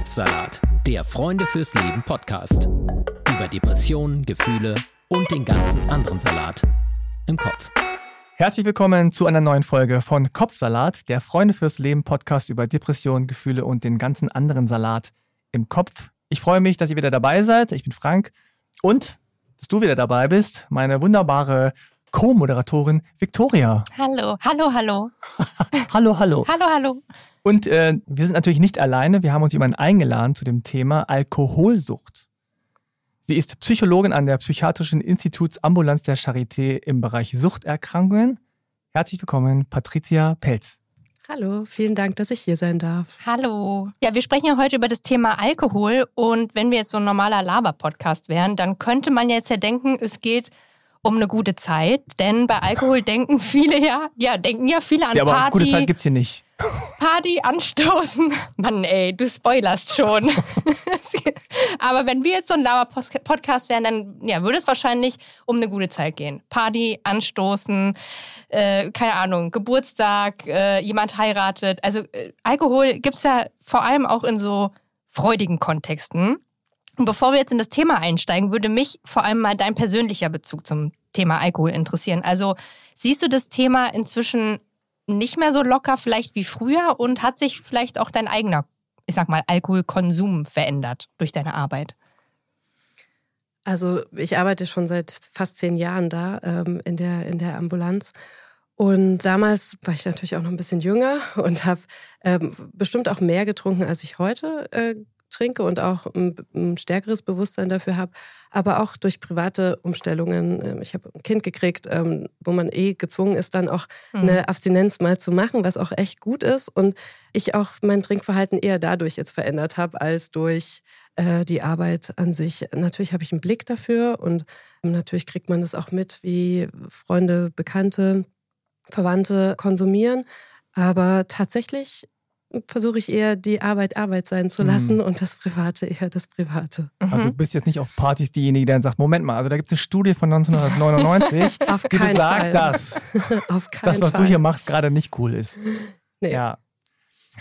Kopfsalat, der Freunde fürs Leben Podcast. Über Depressionen, Gefühle und den ganzen anderen Salat im Kopf. Herzlich willkommen zu einer neuen Folge von Kopfsalat, der Freunde fürs Leben Podcast über Depressionen, Gefühle und den ganzen anderen Salat im Kopf. Ich freue mich, dass ihr wieder dabei seid. Ich bin Frank und dass du wieder dabei bist, meine wunderbare Co-Moderatorin Victoria. Hallo, hallo, hallo. hallo, hallo. Hallo, hallo. Und äh, wir sind natürlich nicht alleine. Wir haben uns jemanden eingeladen zu dem Thema Alkoholsucht. Sie ist Psychologin an der Psychiatrischen Institutsambulanz der Charité im Bereich Suchterkrankungen. Herzlich willkommen, Patricia Pelz. Hallo, vielen Dank, dass ich hier sein darf. Hallo. Ja, wir sprechen ja heute über das Thema Alkohol und wenn wir jetzt so ein normaler Laber-Podcast wären, dann könnte man jetzt ja denken, es geht um eine gute Zeit, denn bei Alkohol denken viele ja, ja, denken ja viele an ja, aber Party. gute Zeit gibt's hier nicht. Party anstoßen. Mann, ey, du spoilerst schon. aber wenn wir jetzt so ein Lauer-Podcast wären, dann ja, würde es wahrscheinlich um eine gute Zeit gehen. Party anstoßen, äh, keine Ahnung, Geburtstag, äh, jemand heiratet. Also äh, Alkohol gibt's ja vor allem auch in so freudigen Kontexten. Und bevor wir jetzt in das Thema einsteigen, würde mich vor allem mal dein persönlicher Bezug zum Thema Alkohol interessieren. Also siehst du das Thema inzwischen nicht mehr so locker vielleicht wie früher und hat sich vielleicht auch dein eigener, ich sag mal, Alkoholkonsum verändert durch deine Arbeit? Also ich arbeite schon seit fast zehn Jahren da ähm, in, der, in der Ambulanz. Und damals war ich natürlich auch noch ein bisschen jünger und habe ähm, bestimmt auch mehr getrunken, als ich heute äh, trinke und auch ein, ein stärkeres Bewusstsein dafür habe, aber auch durch private Umstellungen. Ähm, ich habe ein Kind gekriegt, ähm, wo man eh gezwungen ist, dann auch mhm. eine Abstinenz mal zu machen, was auch echt gut ist. Und ich auch mein Trinkverhalten eher dadurch jetzt verändert habe, als durch äh, die Arbeit an sich. Natürlich habe ich einen Blick dafür und natürlich kriegt man das auch mit, wie Freunde, Bekannte, Verwandte konsumieren. Aber tatsächlich versuche ich eher die Arbeit Arbeit sein zu lassen mhm. und das Private eher das Private. Also du bist jetzt nicht auf Partys diejenige, die dann sagt, Moment mal, also da gibt es eine Studie von 1999, auf die besagt, Fall. dass auf keinen das, was Fall. du hier machst, gerade nicht cool ist. Nee. Ja.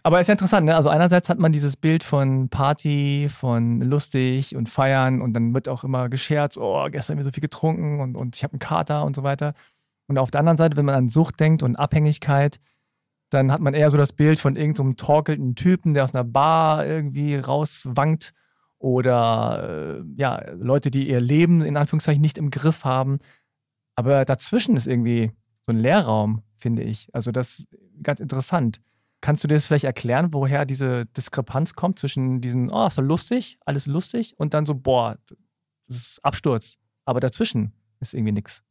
Aber es ist ja interessant, ne? Also einerseits hat man dieses Bild von Party, von lustig und feiern und dann wird auch immer gescherzt, oh, gestern haben wir so viel getrunken und, und ich habe einen Kater und so weiter. Und auf der anderen Seite, wenn man an Sucht denkt und Abhängigkeit, dann hat man eher so das Bild von irgendeinem so torkelnden Typen, der aus einer Bar irgendwie rauswankt oder äh, ja, Leute, die ihr Leben in Anführungszeichen nicht im Griff haben. Aber dazwischen ist irgendwie so ein Leerraum, finde ich. Also das ist ganz interessant. Kannst du dir das vielleicht erklären, woher diese Diskrepanz kommt zwischen diesem, oh, ist so lustig, alles lustig und dann so, boah, das ist Absturz. Aber dazwischen ist irgendwie nichts.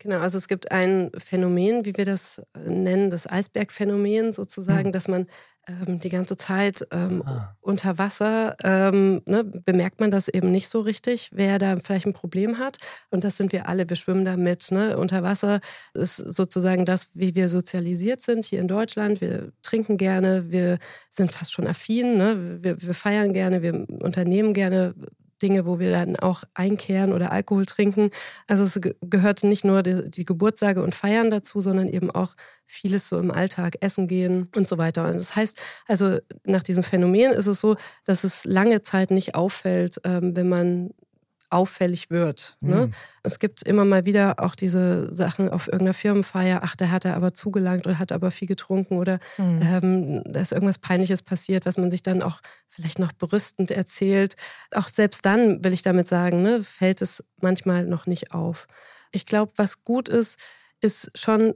Genau, also es gibt ein Phänomen, wie wir das äh, nennen, das Eisbergphänomen sozusagen, hm. dass man ähm, die ganze Zeit ähm, ah. unter Wasser ähm, ne, bemerkt man das eben nicht so richtig, wer da vielleicht ein Problem hat. Und das sind wir alle, wir schwimmen damit. Ne? Unter Wasser ist sozusagen das, wie wir sozialisiert sind hier in Deutschland. Wir trinken gerne, wir sind fast schon affin, ne? wir, wir feiern gerne, wir unternehmen gerne Dinge, wo wir dann auch einkehren oder Alkohol trinken. Also es gehört nicht nur die, die Geburtssage und Feiern dazu, sondern eben auch vieles so im Alltag, essen gehen und so weiter. Und das heißt, also nach diesem Phänomen ist es so, dass es lange Zeit nicht auffällt, ähm, wenn man auffällig wird. Mhm. Ne? Hm. Es gibt immer mal wieder auch diese Sachen auf irgendeiner Firmenfeier, ach, da hat er aber zugelangt oder hat aber viel getrunken oder mhm. ähm, da ist irgendwas Peinliches passiert, was man sich dann auch vielleicht noch berüstend erzählt. Auch selbst dann, will ich damit sagen, ne, fällt es manchmal noch nicht auf. Ich glaube, was gut ist, ist schon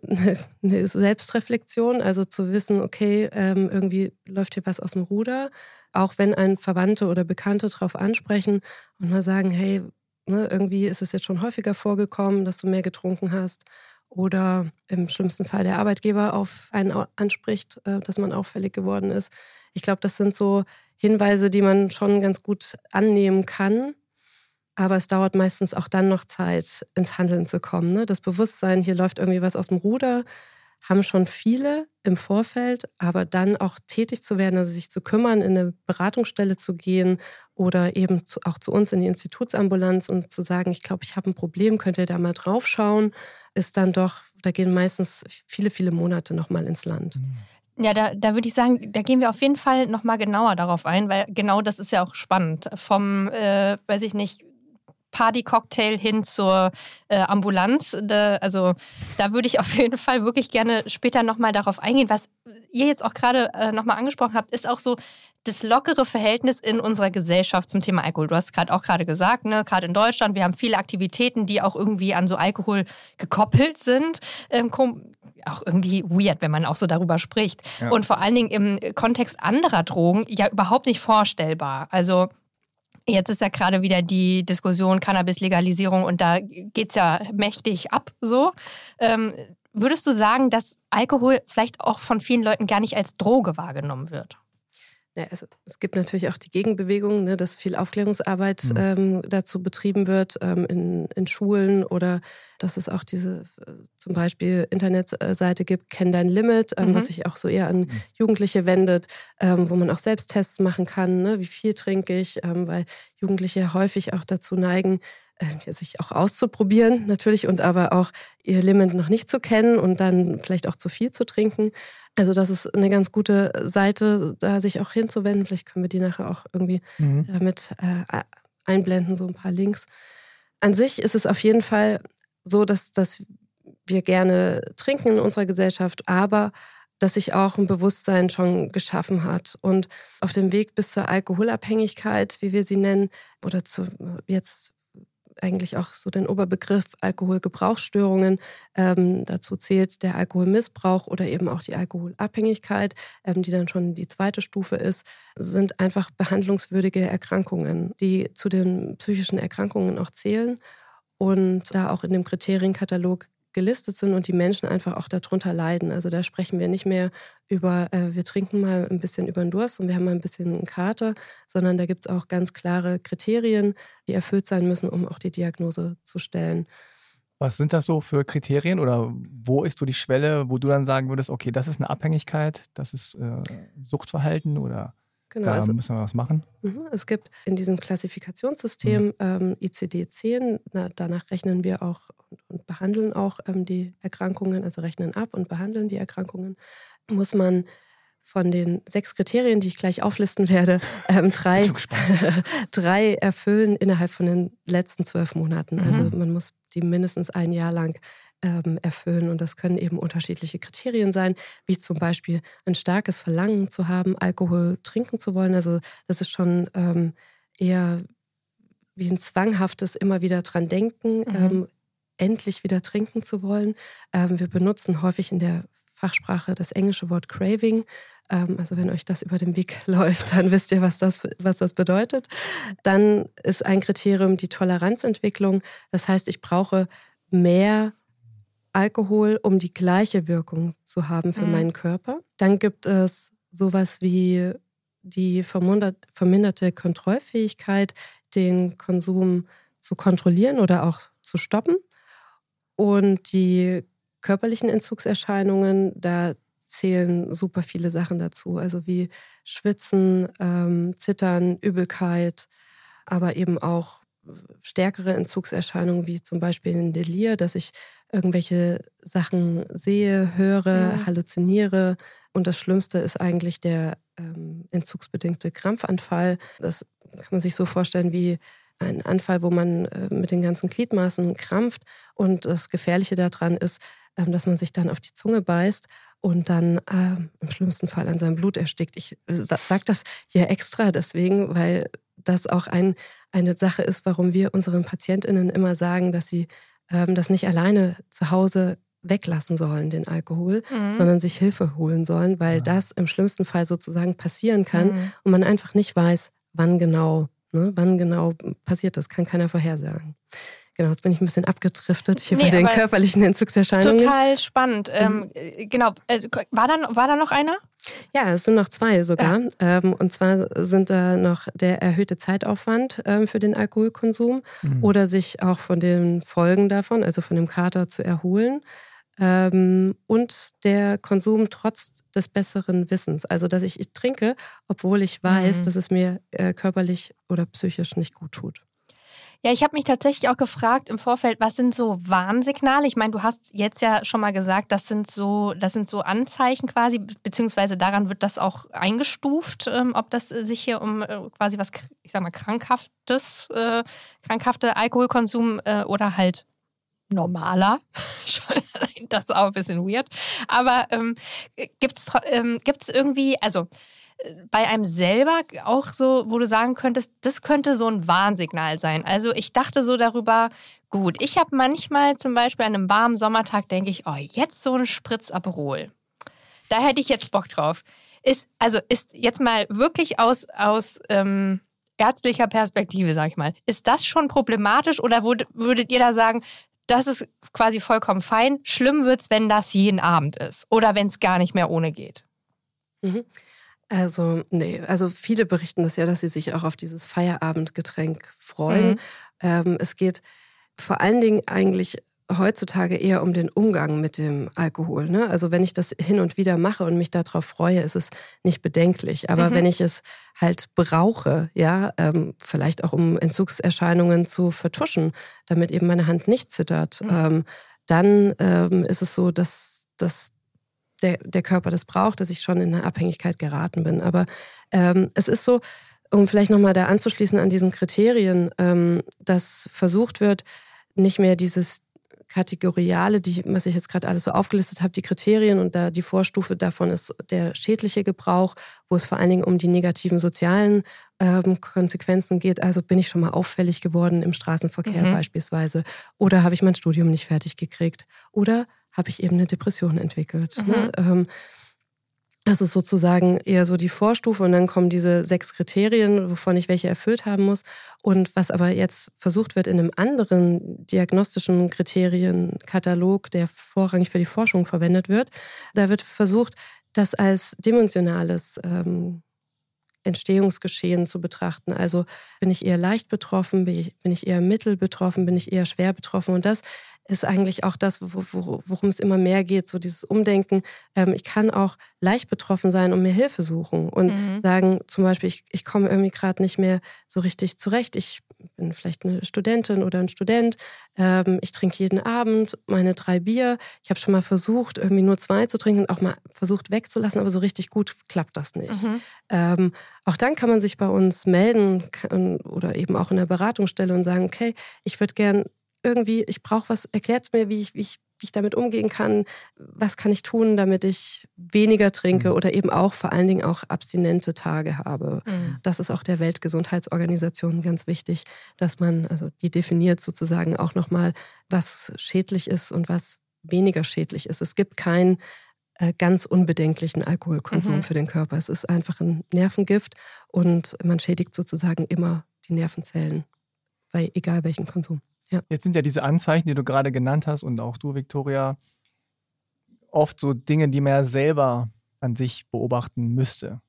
eine Selbstreflexion, also zu wissen, okay, ähm, irgendwie läuft hier was aus dem Ruder. Auch wenn ein Verwandte oder Bekannte darauf ansprechen und mal sagen, hey, ne, irgendwie ist es jetzt schon häufiger vorgekommen, dass du mehr getrunken hast. Oder im schlimmsten Fall der Arbeitgeber auf einen anspricht, äh, dass man auffällig geworden ist. Ich glaube, das sind so Hinweise, die man schon ganz gut annehmen kann aber es dauert meistens auch dann noch Zeit, ins Handeln zu kommen. Ne? Das Bewusstsein, hier läuft irgendwie was aus dem Ruder, haben schon viele im Vorfeld, aber dann auch tätig zu werden, also sich zu kümmern, in eine Beratungsstelle zu gehen oder eben zu, auch zu uns in die Institutsambulanz und zu sagen, ich glaube, ich habe ein Problem, könnt ihr da mal drauf schauen, ist dann doch, da gehen meistens viele, viele Monate nochmal ins Land. Ja, da, da würde ich sagen, da gehen wir auf jeden Fall nochmal genauer darauf ein, weil genau das ist ja auch spannend. Vom, äh, weiß ich nicht, Party-Cocktail hin zur äh, Ambulanz. Da, also da würde ich auf jeden Fall wirklich gerne später nochmal darauf eingehen. Was ihr jetzt auch gerade äh, nochmal angesprochen habt, ist auch so das lockere Verhältnis in unserer Gesellschaft zum Thema Alkohol. Du hast gerade auch gerade gesagt, ne, gerade in Deutschland, wir haben viele Aktivitäten, die auch irgendwie an so Alkohol gekoppelt sind. Ähm, auch irgendwie weird, wenn man auch so darüber spricht. Ja. Und vor allen Dingen im Kontext anderer Drogen ja überhaupt nicht vorstellbar. Also Jetzt ist ja gerade wieder die Diskussion Cannabis-Legalisierung und da geht es ja mächtig ab so. Ähm, würdest du sagen, dass Alkohol vielleicht auch von vielen Leuten gar nicht als Droge wahrgenommen wird? Ja, also es gibt natürlich auch die Gegenbewegung, ne, dass viel Aufklärungsarbeit mhm. ähm, dazu betrieben wird ähm, in, in Schulen oder dass es auch diese äh, zum Beispiel Internetseite gibt, Kenn dein Limit, ähm, mhm. was sich auch so eher an mhm. Jugendliche wendet, ähm, wo man auch Selbsttests machen kann, ne, wie viel trinke ich, ähm, weil Jugendliche häufig auch dazu neigen, äh, sich auch auszuprobieren natürlich und aber auch ihr Limit noch nicht zu kennen und dann vielleicht auch zu viel zu trinken. Also das ist eine ganz gute Seite, da sich auch hinzuwenden. Vielleicht können wir die nachher auch irgendwie mhm. damit äh, einblenden, so ein paar Links. An sich ist es auf jeden Fall so, dass, dass wir gerne trinken in unserer Gesellschaft, aber dass sich auch ein Bewusstsein schon geschaffen hat. Und auf dem Weg bis zur Alkoholabhängigkeit, wie wir sie nennen, oder zu jetzt eigentlich auch so den Oberbegriff Alkoholgebrauchsstörungen. Ähm, dazu zählt der Alkoholmissbrauch oder eben auch die Alkoholabhängigkeit, ähm, die dann schon die zweite Stufe ist, sind einfach behandlungswürdige Erkrankungen, die zu den psychischen Erkrankungen auch zählen und da auch in dem Kriterienkatalog gelistet sind und die Menschen einfach auch darunter leiden. Also da sprechen wir nicht mehr über, äh, wir trinken mal ein bisschen über den Durst und wir haben mal ein bisschen einen Kater, sondern da gibt es auch ganz klare Kriterien, die erfüllt sein müssen, um auch die Diagnose zu stellen. Was sind das so für Kriterien oder wo ist so die Schwelle, wo du dann sagen würdest, okay, das ist eine Abhängigkeit, das ist äh, Suchtverhalten oder Genau, da also, müssen wir was machen. Mhm, es gibt in diesem Klassifikationssystem mhm. ähm, ICD-10, danach rechnen wir auch und, und behandeln auch ähm, die Erkrankungen, also rechnen ab und behandeln die Erkrankungen, muss man von den sechs Kriterien, die ich gleich auflisten werde, ähm, drei, drei erfüllen innerhalb von den letzten zwölf Monaten. Mhm. Also man muss die mindestens ein Jahr lang ähm, erfüllen. Und das können eben unterschiedliche Kriterien sein, wie zum Beispiel ein starkes Verlangen zu haben, Alkohol trinken zu wollen. Also das ist schon ähm, eher wie ein zwanghaftes immer wieder dran denken, mhm. ähm, endlich wieder trinken zu wollen. Ähm, wir benutzen häufig in der Fachsprache das englische Wort Craving. Ähm, also wenn euch das über den Weg läuft, dann wisst ihr, was das, was das bedeutet. Dann ist ein Kriterium die Toleranzentwicklung. Das heißt, ich brauche mehr Alkohol, um die gleiche Wirkung zu haben für mhm. meinen Körper. Dann gibt es sowas wie die verminderte Kontrollfähigkeit, den Konsum zu kontrollieren oder auch zu stoppen. Und die körperlichen Entzugserscheinungen, da zählen super viele Sachen dazu. Also wie Schwitzen, ähm, Zittern, Übelkeit, aber eben auch stärkere Entzugserscheinungen wie zum Beispiel ein Delir, dass ich irgendwelche Sachen sehe, höre, ja. halluziniere. Und das Schlimmste ist eigentlich der ähm, entzugsbedingte Krampfanfall. Das kann man sich so vorstellen wie ein Anfall, wo man äh, mit den ganzen Gliedmaßen krampft. Und das Gefährliche daran ist, ähm, dass man sich dann auf die Zunge beißt und dann äh, im schlimmsten Fall an seinem Blut erstickt. Ich äh, sage das hier extra deswegen, weil das auch ein, eine Sache ist, warum wir unseren PatientInnen immer sagen, dass sie ähm, das nicht alleine zu Hause weglassen sollen, den Alkohol, mhm. sondern sich Hilfe holen sollen, weil ja. das im schlimmsten Fall sozusagen passieren kann mhm. und man einfach nicht weiß, wann genau, ne, wann genau passiert das, kann keiner vorhersagen. Genau, jetzt bin ich ein bisschen abgedriftet hier nee, bei den körperlichen Entzugserscheinungen. Total spannend. Mhm. Ähm, genau, äh, war, da, war da noch einer? Ja, es sind noch zwei sogar. Ja. Ähm, und zwar sind da noch der erhöhte Zeitaufwand ähm, für den Alkoholkonsum mhm. oder sich auch von den Folgen davon, also von dem Kater zu erholen. Ähm, und der Konsum trotz des besseren Wissens. Also, dass ich trinke, obwohl ich weiß, mhm. dass es mir äh, körperlich oder psychisch nicht gut tut. Ja, ich habe mich tatsächlich auch gefragt im Vorfeld, was sind so Warnsignale? Ich meine, du hast jetzt ja schon mal gesagt, das sind so, das sind so Anzeichen quasi, beziehungsweise daran wird das auch eingestuft, ähm, ob das sich hier um äh, quasi was, ich sag mal, krankhaftes, äh, krankhafte Alkoholkonsum äh, oder halt normaler. das ist auch ein bisschen weird. Aber ähm, gibt es ähm, gibt's irgendwie, also bei einem selber auch so, wo du sagen könntest, das könnte so ein Warnsignal sein. Also ich dachte so darüber, gut, ich habe manchmal zum Beispiel an einem warmen Sommertag, denke ich, oh, jetzt so ein Spritz Aperol. Da hätte ich jetzt Bock drauf. Ist, also ist jetzt mal wirklich aus, aus ähm, ärztlicher Perspektive, sag ich mal, ist das schon problematisch oder würd, würdet ihr da sagen, das ist quasi vollkommen fein. Schlimm wird es, wenn das jeden Abend ist oder wenn es gar nicht mehr ohne geht. Mhm. Also, nee, also viele berichten das ja, dass sie sich auch auf dieses Feierabendgetränk freuen. Mhm. Ähm, es geht vor allen Dingen eigentlich heutzutage eher um den Umgang mit dem Alkohol. Ne? Also wenn ich das hin und wieder mache und mich darauf freue, ist es nicht bedenklich. Aber mhm. wenn ich es halt brauche, ja, ähm, vielleicht auch um Entzugserscheinungen zu vertuschen, damit eben meine Hand nicht zittert, mhm. ähm, dann ähm, ist es so, dass, dass der, der Körper das braucht, dass ich schon in eine Abhängigkeit geraten bin. Aber ähm, es ist so, um vielleicht nochmal da anzuschließen an diesen Kriterien, ähm, dass versucht wird, nicht mehr dieses Kategoriale, die, was ich jetzt gerade alles so aufgelistet habe, die Kriterien und da die Vorstufe davon ist der schädliche Gebrauch, wo es vor allen Dingen um die negativen sozialen ähm, Konsequenzen geht. Also bin ich schon mal auffällig geworden im Straßenverkehr mhm. beispielsweise oder habe ich mein Studium nicht fertig gekriegt oder habe ich eben eine Depression entwickelt. Ne? Mhm. Ne? Ähm, das ist sozusagen eher so die Vorstufe und dann kommen diese sechs Kriterien, wovon ich welche erfüllt haben muss. Und was aber jetzt versucht wird in einem anderen diagnostischen Kriterienkatalog, der vorrangig für die Forschung verwendet wird, da wird versucht, das als dimensionales ähm, Entstehungsgeschehen zu betrachten. Also bin ich eher leicht betroffen, bin ich, bin ich eher mittel betroffen, bin ich eher schwer betroffen. Und das ist eigentlich auch das, worum es immer mehr geht, so dieses Umdenken. Ähm, ich kann auch leicht betroffen sein und mir Hilfe suchen und mhm. sagen, zum Beispiel, ich, ich komme irgendwie gerade nicht mehr so richtig zurecht. Ich bin vielleicht eine Studentin oder ein Student. Ähm, ich trinke jeden Abend meine drei Bier. Ich habe schon mal versucht, irgendwie nur zwei zu trinken und auch mal versucht wegzulassen, aber so richtig gut klappt das nicht. Mhm. Ähm, auch dann kann man sich bei uns melden oder eben auch in der Beratungsstelle und sagen, okay, ich würde gern irgendwie, ich brauche was, erklärt mir, wie ich, wie, ich, wie ich damit umgehen kann, was kann ich tun, damit ich weniger trinke mhm. oder eben auch vor allen Dingen auch abstinente Tage habe. Mhm. Das ist auch der Weltgesundheitsorganisation ganz wichtig, dass man, also die definiert sozusagen auch nochmal, was schädlich ist und was weniger schädlich ist. Es gibt keinen äh, ganz unbedenklichen Alkoholkonsum mhm. für den Körper. Es ist einfach ein Nervengift und man schädigt sozusagen immer die Nervenzellen bei egal welchem Konsum. Ja. Jetzt sind ja diese Anzeichen, die du gerade genannt hast und auch du, Victoria, oft so Dinge, die man ja selber an sich beobachten müsste.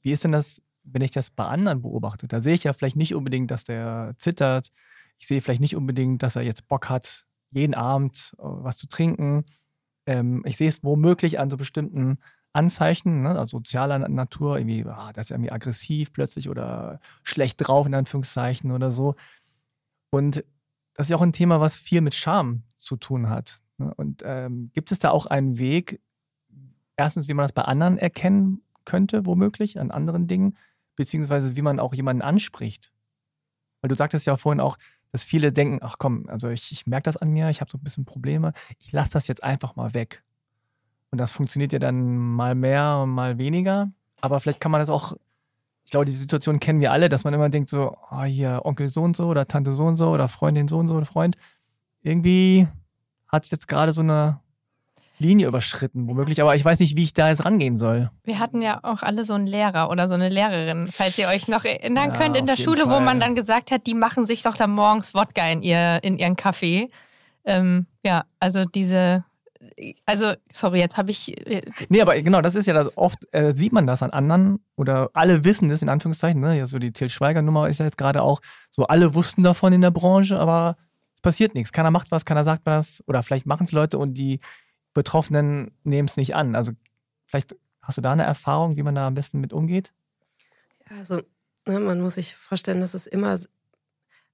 Wie ist denn das, wenn ich das bei anderen beobachte? Da sehe ich ja vielleicht nicht unbedingt, dass der zittert. Ich sehe vielleicht nicht unbedingt, dass er jetzt Bock hat, jeden Abend äh, was zu trinken. Ähm, ich sehe es womöglich an so bestimmten Anzeichen, ne, also sozialer Natur, irgendwie, ah, das ist irgendwie aggressiv plötzlich oder schlecht drauf, in Anführungszeichen oder so. Und das ist ja auch ein Thema, was viel mit Scham zu tun hat. Ne? Und ähm, gibt es da auch einen Weg, erstens, wie man das bei anderen erkennen könnte, womöglich, an anderen Dingen, beziehungsweise wie man auch jemanden anspricht? Weil du sagtest ja vorhin auch, dass viele denken, ach komm, also ich, ich merke das an mir, ich habe so ein bisschen Probleme, ich lasse das jetzt einfach mal weg. Und das funktioniert ja dann mal mehr, mal weniger. Aber vielleicht kann man das auch ich glaube, diese Situation kennen wir alle, dass man immer denkt so, oh, hier Onkel so und so oder Tante so und so oder Freundin so und so oder Freund. Irgendwie hat es jetzt gerade so eine Linie überschritten, womöglich, aber ich weiß nicht, wie ich da jetzt rangehen soll. Wir hatten ja auch alle so einen Lehrer oder so eine Lehrerin, falls ihr euch noch erinnern ja, könnt, in der Schule, Fall. wo man dann gesagt hat, die machen sich doch da morgens Wodka in, ihr, in ihren Kaffee. Ähm, ja, also diese also, sorry, jetzt habe ich. Äh, nee, aber genau, das ist ja das, oft, äh, sieht man das an anderen oder alle wissen es in Anführungszeichen. Ne? Ja, so die Til Schweiger-Nummer ist ja jetzt gerade auch so, alle wussten davon in der Branche, aber es passiert nichts. Keiner macht was, keiner sagt was oder vielleicht machen es Leute und die Betroffenen nehmen es nicht an. Also, vielleicht hast du da eine Erfahrung, wie man da am besten mit umgeht? Ja, also, ne, man muss sich vorstellen, dass es immer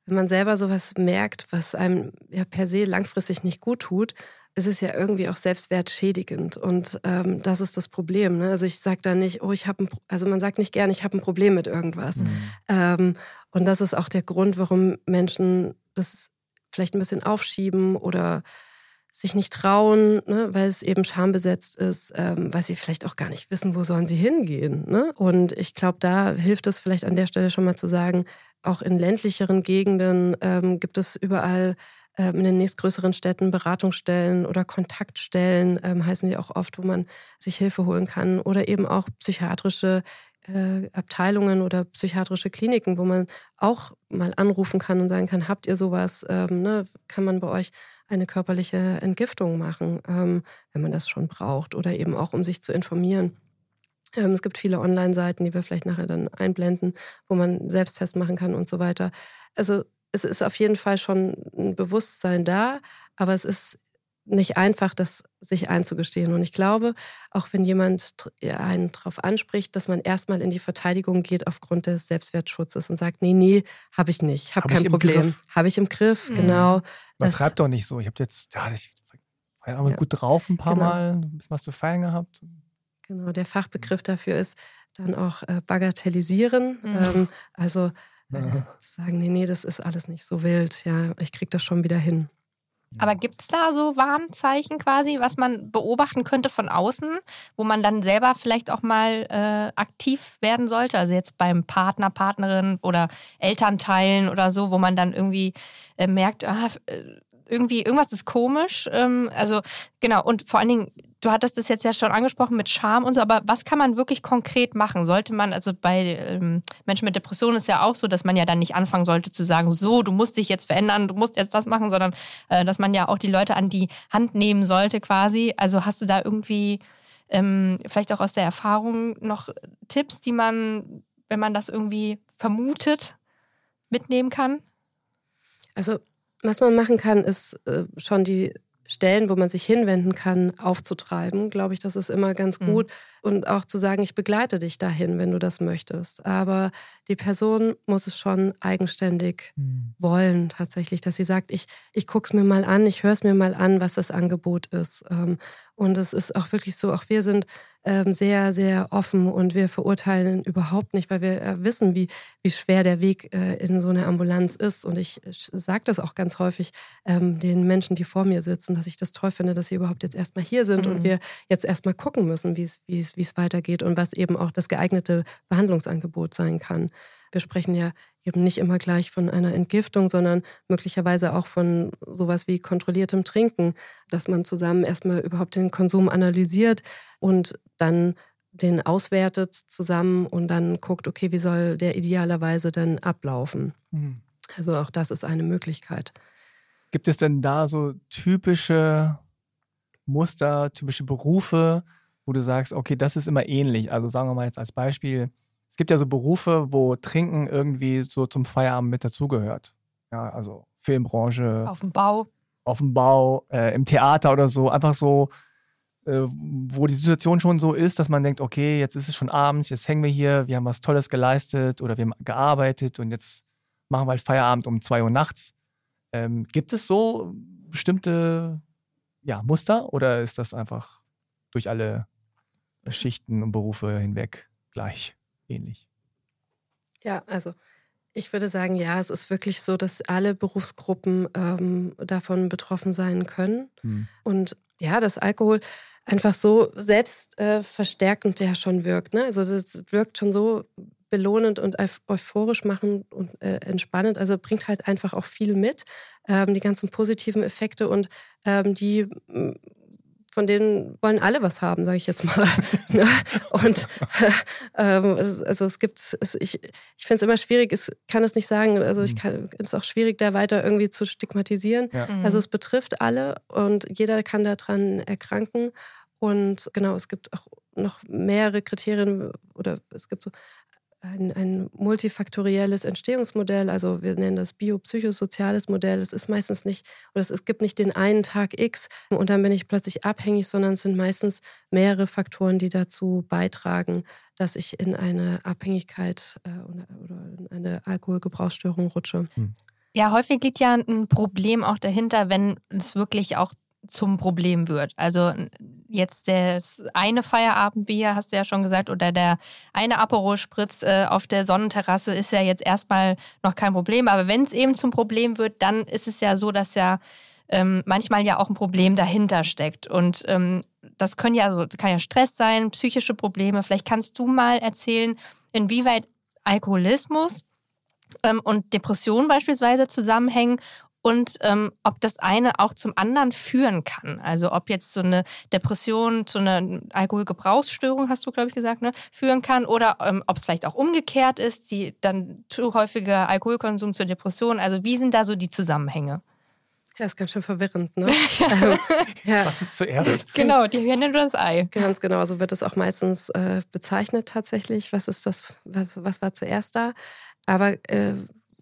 wenn man selber sowas merkt, was einem ja per se langfristig nicht gut tut, ist es ja irgendwie auch selbstwertschädigend. Und ähm, das ist das Problem. Ne? Also ich sage da nicht, oh, ich habe ein, also man sagt nicht gern, ich habe ein Problem mit irgendwas. Mhm. Ähm, und das ist auch der Grund, warum Menschen das vielleicht ein bisschen aufschieben oder sich nicht trauen, ne, weil es eben schambesetzt ist, ähm, weil sie vielleicht auch gar nicht wissen, wo sollen sie hingehen. Ne? Und ich glaube, da hilft es vielleicht an der Stelle schon mal zu sagen, auch in ländlicheren Gegenden ähm, gibt es überall in den nächstgrößeren Städten Beratungsstellen oder Kontaktstellen, ähm, heißen die auch oft, wo man sich Hilfe holen kann oder eben auch psychiatrische äh, Abteilungen oder psychiatrische Kliniken, wo man auch mal anrufen kann und sagen kann, habt ihr sowas, ähm, ne? kann man bei euch eine körperliche Entgiftung machen, ähm, wenn man das schon braucht oder eben auch, um sich zu informieren. Ähm, es gibt viele Online-Seiten, die wir vielleicht nachher dann einblenden, wo man Selbsttest machen kann und so weiter. Also es ist auf jeden Fall schon ein Bewusstsein da, aber es ist nicht einfach, das sich einzugestehen. Und ich glaube, auch wenn jemand einen darauf anspricht, dass man erstmal in die Verteidigung geht aufgrund des Selbstwertschutzes und sagt, nee, nee, habe ich nicht, habe hab kein Problem, habe ich im Griff, mhm. genau. Man das, treibt doch nicht so. Ich habe jetzt, ja, ich war ja, gut drauf ein paar genau. Mal, ein bisschen was zu feiern gehabt. Genau, der Fachbegriff dafür ist dann auch äh, bagatellisieren. Mhm. Ähm, also äh, sagen, nee, nee, das ist alles nicht so wild, ja, ich kriege das schon wieder hin. Aber gibt es da so Warnzeichen quasi, was man beobachten könnte von außen, wo man dann selber vielleicht auch mal äh, aktiv werden sollte? Also jetzt beim Partner, Partnerin oder Elternteilen oder so, wo man dann irgendwie äh, merkt, ah, äh, irgendwie irgendwas ist komisch. Ähm, also genau, und vor allen Dingen Du hattest es jetzt ja schon angesprochen mit Scham und so, aber was kann man wirklich konkret machen? Sollte man, also bei ähm, Menschen mit Depressionen ist ja auch so, dass man ja dann nicht anfangen sollte zu sagen, so, du musst dich jetzt verändern, du musst jetzt das machen, sondern äh, dass man ja auch die Leute an die Hand nehmen sollte quasi. Also hast du da irgendwie ähm, vielleicht auch aus der Erfahrung noch Tipps, die man, wenn man das irgendwie vermutet, mitnehmen kann? Also was man machen kann, ist äh, schon die Stellen, wo man sich hinwenden kann, aufzutreiben, glaube ich, das ist immer ganz mhm. gut. Mhm. Und auch zu sagen, ich begleite dich dahin, wenn du das möchtest. Aber die Person muss es schon eigenständig mhm. wollen, tatsächlich, dass sie sagt, ich, ich gucke es mir mal an, ich höre es mir mal an, was das Angebot ist. Ähm, und es ist auch wirklich so, auch wir sind sehr, sehr offen und wir verurteilen überhaupt nicht, weil wir äh, wissen, wie, wie schwer der Weg äh, in so eine Ambulanz ist. Und ich sage das auch ganz häufig ähm, den Menschen, die vor mir sitzen, dass ich das toll finde, dass sie überhaupt jetzt erstmal hier sind mhm. und wir jetzt erstmal gucken müssen, wie es weitergeht und was eben auch das geeignete Behandlungsangebot sein kann. Wir sprechen ja eben nicht immer gleich von einer Entgiftung, sondern möglicherweise auch von sowas wie kontrolliertem Trinken, dass man zusammen erstmal überhaupt den Konsum analysiert und dann den auswertet zusammen und dann guckt, okay, wie soll der idealerweise dann ablaufen. Mhm. Also auch das ist eine Möglichkeit. Gibt es denn da so typische Muster, typische Berufe, wo du sagst, okay, das ist immer ähnlich? Also sagen wir mal jetzt als Beispiel, es gibt ja so Berufe, wo Trinken irgendwie so zum Feierabend mit dazugehört. Ja, also Filmbranche. Auf dem Bau. Auf dem Bau, äh, im Theater oder so. Einfach so, äh, wo die Situation schon so ist, dass man denkt, okay, jetzt ist es schon abends, jetzt hängen wir hier, wir haben was Tolles geleistet oder wir haben gearbeitet und jetzt machen wir halt Feierabend um zwei Uhr nachts. Ähm, gibt es so bestimmte ja, Muster oder ist das einfach durch alle Schichten und Berufe hinweg gleich? Ähnlich. Ja, also ich würde sagen, ja, es ist wirklich so, dass alle Berufsgruppen ähm, davon betroffen sein können. Hm. Und ja, dass Alkohol einfach so selbstverstärkend äh, ja schon wirkt. Ne? Also es wirkt schon so belohnend und euphorisch machend und äh, entspannend. Also bringt halt einfach auch viel mit, ähm, die ganzen positiven Effekte und ähm, die von denen wollen alle was haben, sage ich jetzt mal. Ne? und ähm, also es gibt, es, ich, ich finde es immer schwierig, ich kann es nicht sagen, also ich mhm. kann es ist auch schwierig, da weiter irgendwie zu stigmatisieren. Ja. Mhm. Also es betrifft alle und jeder kann daran erkranken. Und genau, es gibt auch noch mehrere Kriterien oder es gibt so ein, ein multifaktorielles Entstehungsmodell, also wir nennen das biopsychosoziales Modell. Es ist meistens nicht, oder es gibt nicht den einen Tag X und dann bin ich plötzlich abhängig, sondern es sind meistens mehrere Faktoren, die dazu beitragen, dass ich in eine Abhängigkeit äh, oder, oder, in eine Alkoholgebrauchsstörung rutsche. Hm. Ja, häufig liegt ja ein Problem auch dahinter, wenn es wirklich auch zum Problem wird. Also jetzt das eine Feierabendbier, hast du ja schon gesagt, oder der eine Aperol Spritz äh, auf der Sonnenterrasse ist ja jetzt erstmal noch kein Problem. Aber wenn es eben zum Problem wird, dann ist es ja so, dass ja ähm, manchmal ja auch ein Problem dahinter steckt. Und ähm, das können ja, also, kann ja Stress sein, psychische Probleme. Vielleicht kannst du mal erzählen, inwieweit Alkoholismus ähm, und Depression beispielsweise zusammenhängen und ähm, ob das eine auch zum anderen führen kann. Also ob jetzt so eine Depression zu einer Alkoholgebrauchsstörung, hast du, glaube ich, gesagt, ne, führen kann oder ähm, ob es vielleicht auch umgekehrt ist, die dann zu häufiger Alkoholkonsum zur Depression. Also wie sind da so die Zusammenhänge? Ja, ist ganz schön verwirrend, ne? ähm, ja. Was ist zuerst? Genau, die Henne oder das Ei. Ganz genau, so wird es auch meistens äh, bezeichnet tatsächlich. Was ist das, was, was war zuerst da? Aber äh,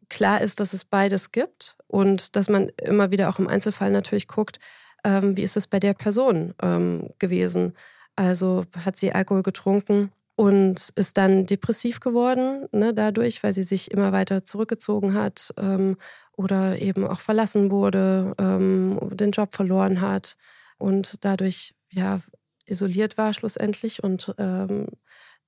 klar ist, dass es beides gibt und dass man immer wieder auch im Einzelfall natürlich guckt, ähm, wie ist es bei der Person ähm, gewesen. Also hat sie Alkohol getrunken und ist dann depressiv geworden ne, dadurch, weil sie sich immer weiter zurückgezogen hat ähm, oder eben auch verlassen wurde, ähm, den Job verloren hat und dadurch ja isoliert war schlussendlich und ähm,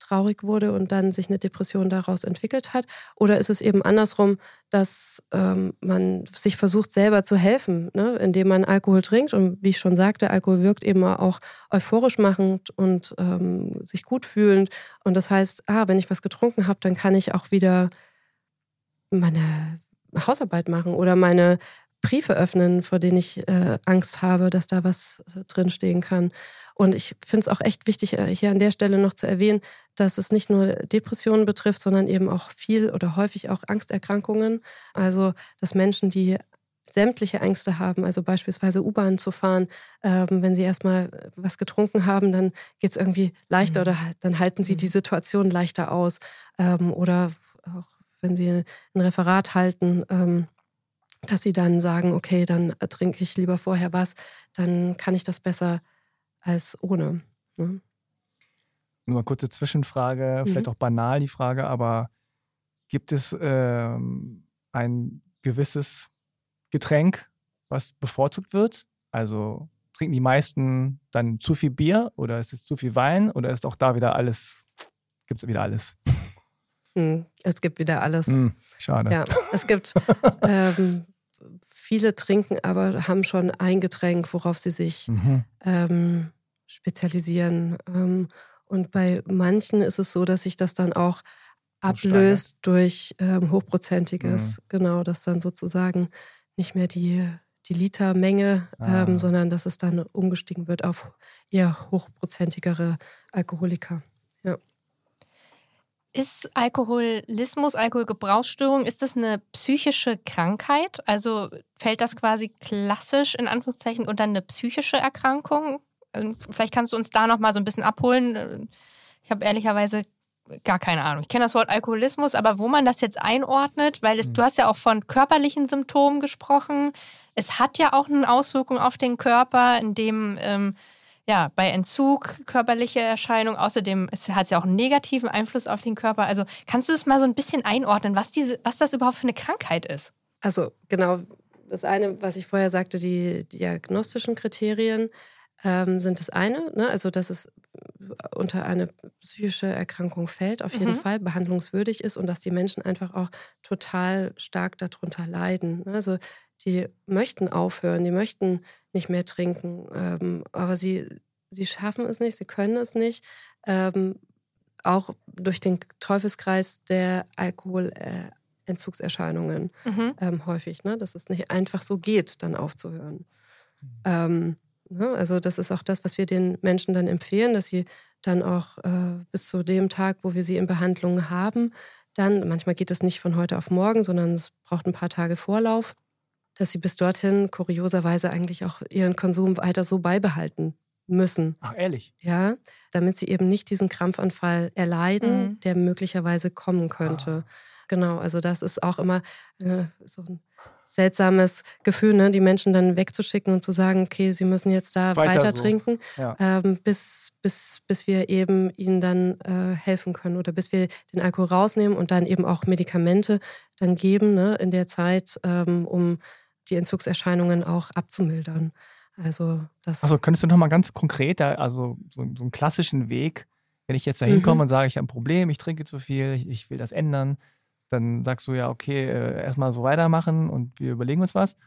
traurig wurde und dann sich eine Depression daraus entwickelt hat? Oder ist es eben andersrum, dass ähm, man sich versucht, selber zu helfen, ne? indem man Alkohol trinkt? Und wie ich schon sagte, Alkohol wirkt eben auch euphorisch machend und ähm, sich gut fühlend. Und das heißt, ah, wenn ich was getrunken habe, dann kann ich auch wieder meine Hausarbeit machen oder meine Briefe öffnen, vor denen ich äh, Angst habe, dass da was äh, drinstehen kann. Und ich finde es auch echt wichtig, äh, hier an der Stelle noch zu erwähnen, dass es nicht nur Depressionen betrifft, sondern eben auch viel oder häufig auch Angsterkrankungen. Also, dass Menschen, die sämtliche Ängste haben, also beispielsweise U-Bahn zu fahren, ähm, wenn sie erstmal was getrunken haben, dann geht es irgendwie leichter mhm. oder dann halten sie die mhm. Situation leichter aus. Ähm, oder auch wenn sie ein Referat halten, ähm, dass sie dann sagen, okay, dann trinke ich lieber vorher was, dann kann ich das besser als ohne. Ne? Nur eine kurze Zwischenfrage, mhm. vielleicht auch banal die Frage, aber gibt es ähm, ein gewisses Getränk, was bevorzugt wird? Also trinken die meisten dann zu viel Bier oder ist es zu viel Wein oder ist auch da wieder alles, gibt es wieder alles? Hm, es gibt wieder alles. Hm, schade. Ja, es gibt ähm, viele trinken aber haben schon ein Getränk, worauf sie sich mhm. ähm, spezialisieren. Ähm, und bei manchen ist es so, dass sich das dann auch ablöst durch ähm, hochprozentiges. Mhm. Genau, dass dann sozusagen nicht mehr die, die Litermenge, ah. ähm, sondern dass es dann umgestiegen wird auf eher hochprozentigere Alkoholiker. Ist Alkoholismus, Alkoholgebrauchsstörung, ist das eine psychische Krankheit? Also fällt das quasi klassisch in Anführungszeichen unter eine psychische Erkrankung? Ähm, vielleicht kannst du uns da noch mal so ein bisschen abholen. Ich habe ehrlicherweise gar keine Ahnung. Ich kenne das Wort Alkoholismus, aber wo man das jetzt einordnet, weil es, mhm. du hast ja auch von körperlichen Symptomen gesprochen. Es hat ja auch eine Auswirkung auf den Körper, in dem ähm, ja, bei Entzug körperliche Erscheinungen. Außerdem es hat es ja auch einen negativen Einfluss auf den Körper. Also kannst du das mal so ein bisschen einordnen, was, diese, was das überhaupt für eine Krankheit ist? Also genau, das eine, was ich vorher sagte, die diagnostischen Kriterien ähm, sind das eine. Ne? Also dass es unter eine psychische Erkrankung fällt, auf jeden mhm. Fall behandlungswürdig ist und dass die Menschen einfach auch total stark darunter leiden. Also die möchten aufhören, die möchten nicht mehr trinken, ähm, aber sie, sie schaffen es nicht, sie können es nicht. Ähm, auch durch den Teufelskreis der Alkoholentzugserscheinungen mhm. ähm, häufig, ne? dass es nicht einfach so geht, dann aufzuhören. Ähm, ne? Also das ist auch das, was wir den Menschen dann empfehlen, dass sie dann auch äh, bis zu dem Tag, wo wir sie in Behandlung haben, dann, manchmal geht es nicht von heute auf morgen, sondern es braucht ein paar Tage Vorlauf, dass sie bis dorthin kurioserweise eigentlich auch ihren Konsum weiter so beibehalten müssen. Ach, ehrlich? Ja, damit sie eben nicht diesen Krampfanfall erleiden, mhm. der möglicherweise kommen könnte. Ah. Genau, also das ist auch immer äh, so ein seltsames Gefühl, ne? die Menschen dann wegzuschicken und zu sagen, okay, sie müssen jetzt da weiter, weiter so. trinken, ja. ähm, bis, bis, bis wir eben ihnen dann äh, helfen können oder bis wir den Alkohol rausnehmen und dann eben auch Medikamente dann geben ne? in der Zeit, ähm, um die Entzugserscheinungen auch abzumildern. Also das. Also könntest du noch mal ganz konkret, also so, so einen klassischen Weg, wenn ich jetzt da hinkomme mhm. und sage, ich habe ein Problem, ich trinke zu viel, ich, ich will das ändern, dann sagst du ja, okay, äh, erstmal so weitermachen und wir überlegen uns was.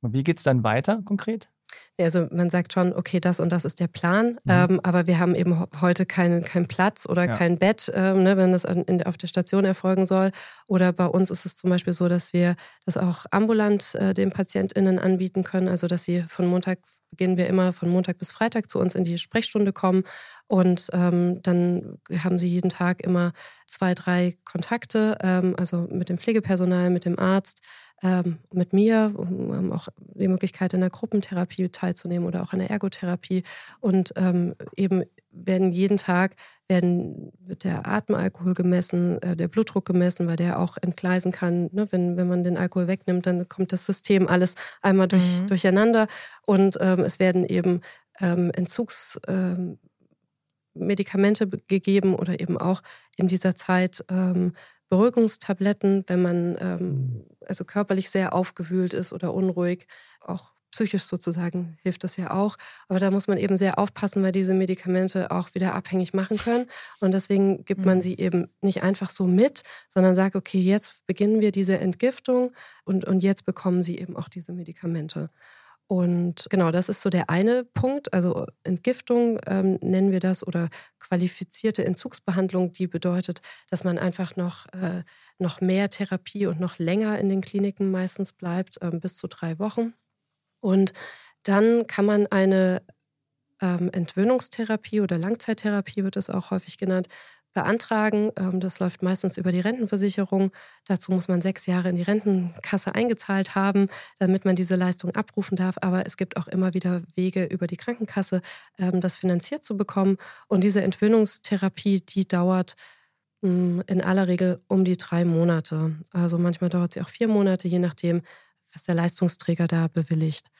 Und wie geht es dann weiter konkret? Also man sagt schon, okay, das und das ist der Plan, mhm. ähm, aber wir haben eben heute keinen kein Platz oder ja. kein Bett, ähm, ne, wenn das in, auf der Station erfolgen soll. Oder bei uns ist es zum Beispiel so, dass wir das auch ambulant äh, den PatientInnen anbieten können, also dass sie von Montag beginnen wir immer von Montag bis Freitag zu uns in die Sprechstunde kommen und ähm, dann haben sie jeden Tag immer zwei, drei Kontakte, ähm, also mit dem Pflegepersonal, mit dem Arzt, ähm, mit mir, haben auch die Möglichkeit, in der Gruppentherapie teilzunehmen oder auch in der Ergotherapie. Und ähm, eben werden jeden Tag werden, wird der Atemalkohol gemessen, äh, der Blutdruck gemessen, weil der auch entgleisen kann. Ne? Wenn, wenn man den Alkohol wegnimmt, dann kommt das System alles einmal durch, mhm. durcheinander. Und ähm, es werden eben ähm, Entzugsmedikamente ähm, gegeben oder eben auch in dieser Zeit ähm, Beruhigungstabletten, wenn man ähm, also körperlich sehr aufgewühlt ist oder unruhig. Auch psychisch sozusagen hilft das ja auch. Aber da muss man eben sehr aufpassen, weil diese Medikamente auch wieder abhängig machen können. Und deswegen gibt man mhm. sie eben nicht einfach so mit, sondern sagt, okay, jetzt beginnen wir diese Entgiftung und, und jetzt bekommen sie eben auch diese Medikamente. Und genau, das ist so der eine Punkt. Also Entgiftung ähm, nennen wir das oder qualifizierte Entzugsbehandlung, die bedeutet, dass man einfach noch, äh, noch mehr Therapie und noch länger in den Kliniken meistens bleibt, ähm, bis zu drei Wochen. Und dann kann man eine ähm, Entwöhnungstherapie oder Langzeittherapie, wird es auch häufig genannt, beantragen. Ähm, das läuft meistens über die Rentenversicherung. Dazu muss man sechs Jahre in die Rentenkasse eingezahlt haben, damit man diese Leistung abrufen darf. Aber es gibt auch immer wieder Wege über die Krankenkasse, ähm, das finanziert zu bekommen. Und diese Entwöhnungstherapie, die dauert hm, in aller Regel um die drei Monate. Also manchmal dauert sie auch vier Monate, je nachdem, was der Leistungsträger da bewilligt.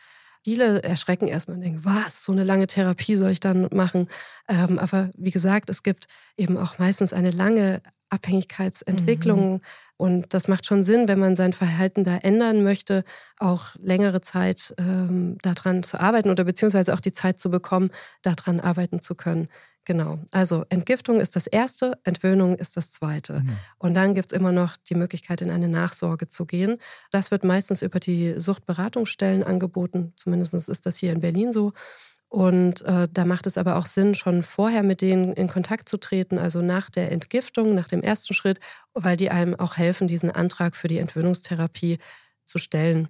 Viele erschrecken erstmal und denken, was, so eine lange Therapie soll ich dann machen? Ähm, aber wie gesagt, es gibt eben auch meistens eine lange Abhängigkeitsentwicklung. Mhm. Und das macht schon Sinn, wenn man sein Verhalten da ändern möchte, auch längere Zeit ähm, daran zu arbeiten oder beziehungsweise auch die Zeit zu bekommen, daran arbeiten zu können. Genau. Also Entgiftung ist das Erste, Entwöhnung ist das Zweite. Mhm. Und dann gibt es immer noch die Möglichkeit, in eine Nachsorge zu gehen. Das wird meistens über die Suchtberatungsstellen angeboten. Zumindest ist das hier in Berlin so. Und äh, da macht es aber auch Sinn, schon vorher mit denen in Kontakt zu treten, also nach der Entgiftung, nach dem ersten Schritt, weil die einem auch helfen, diesen Antrag für die Entwöhnungstherapie zu stellen.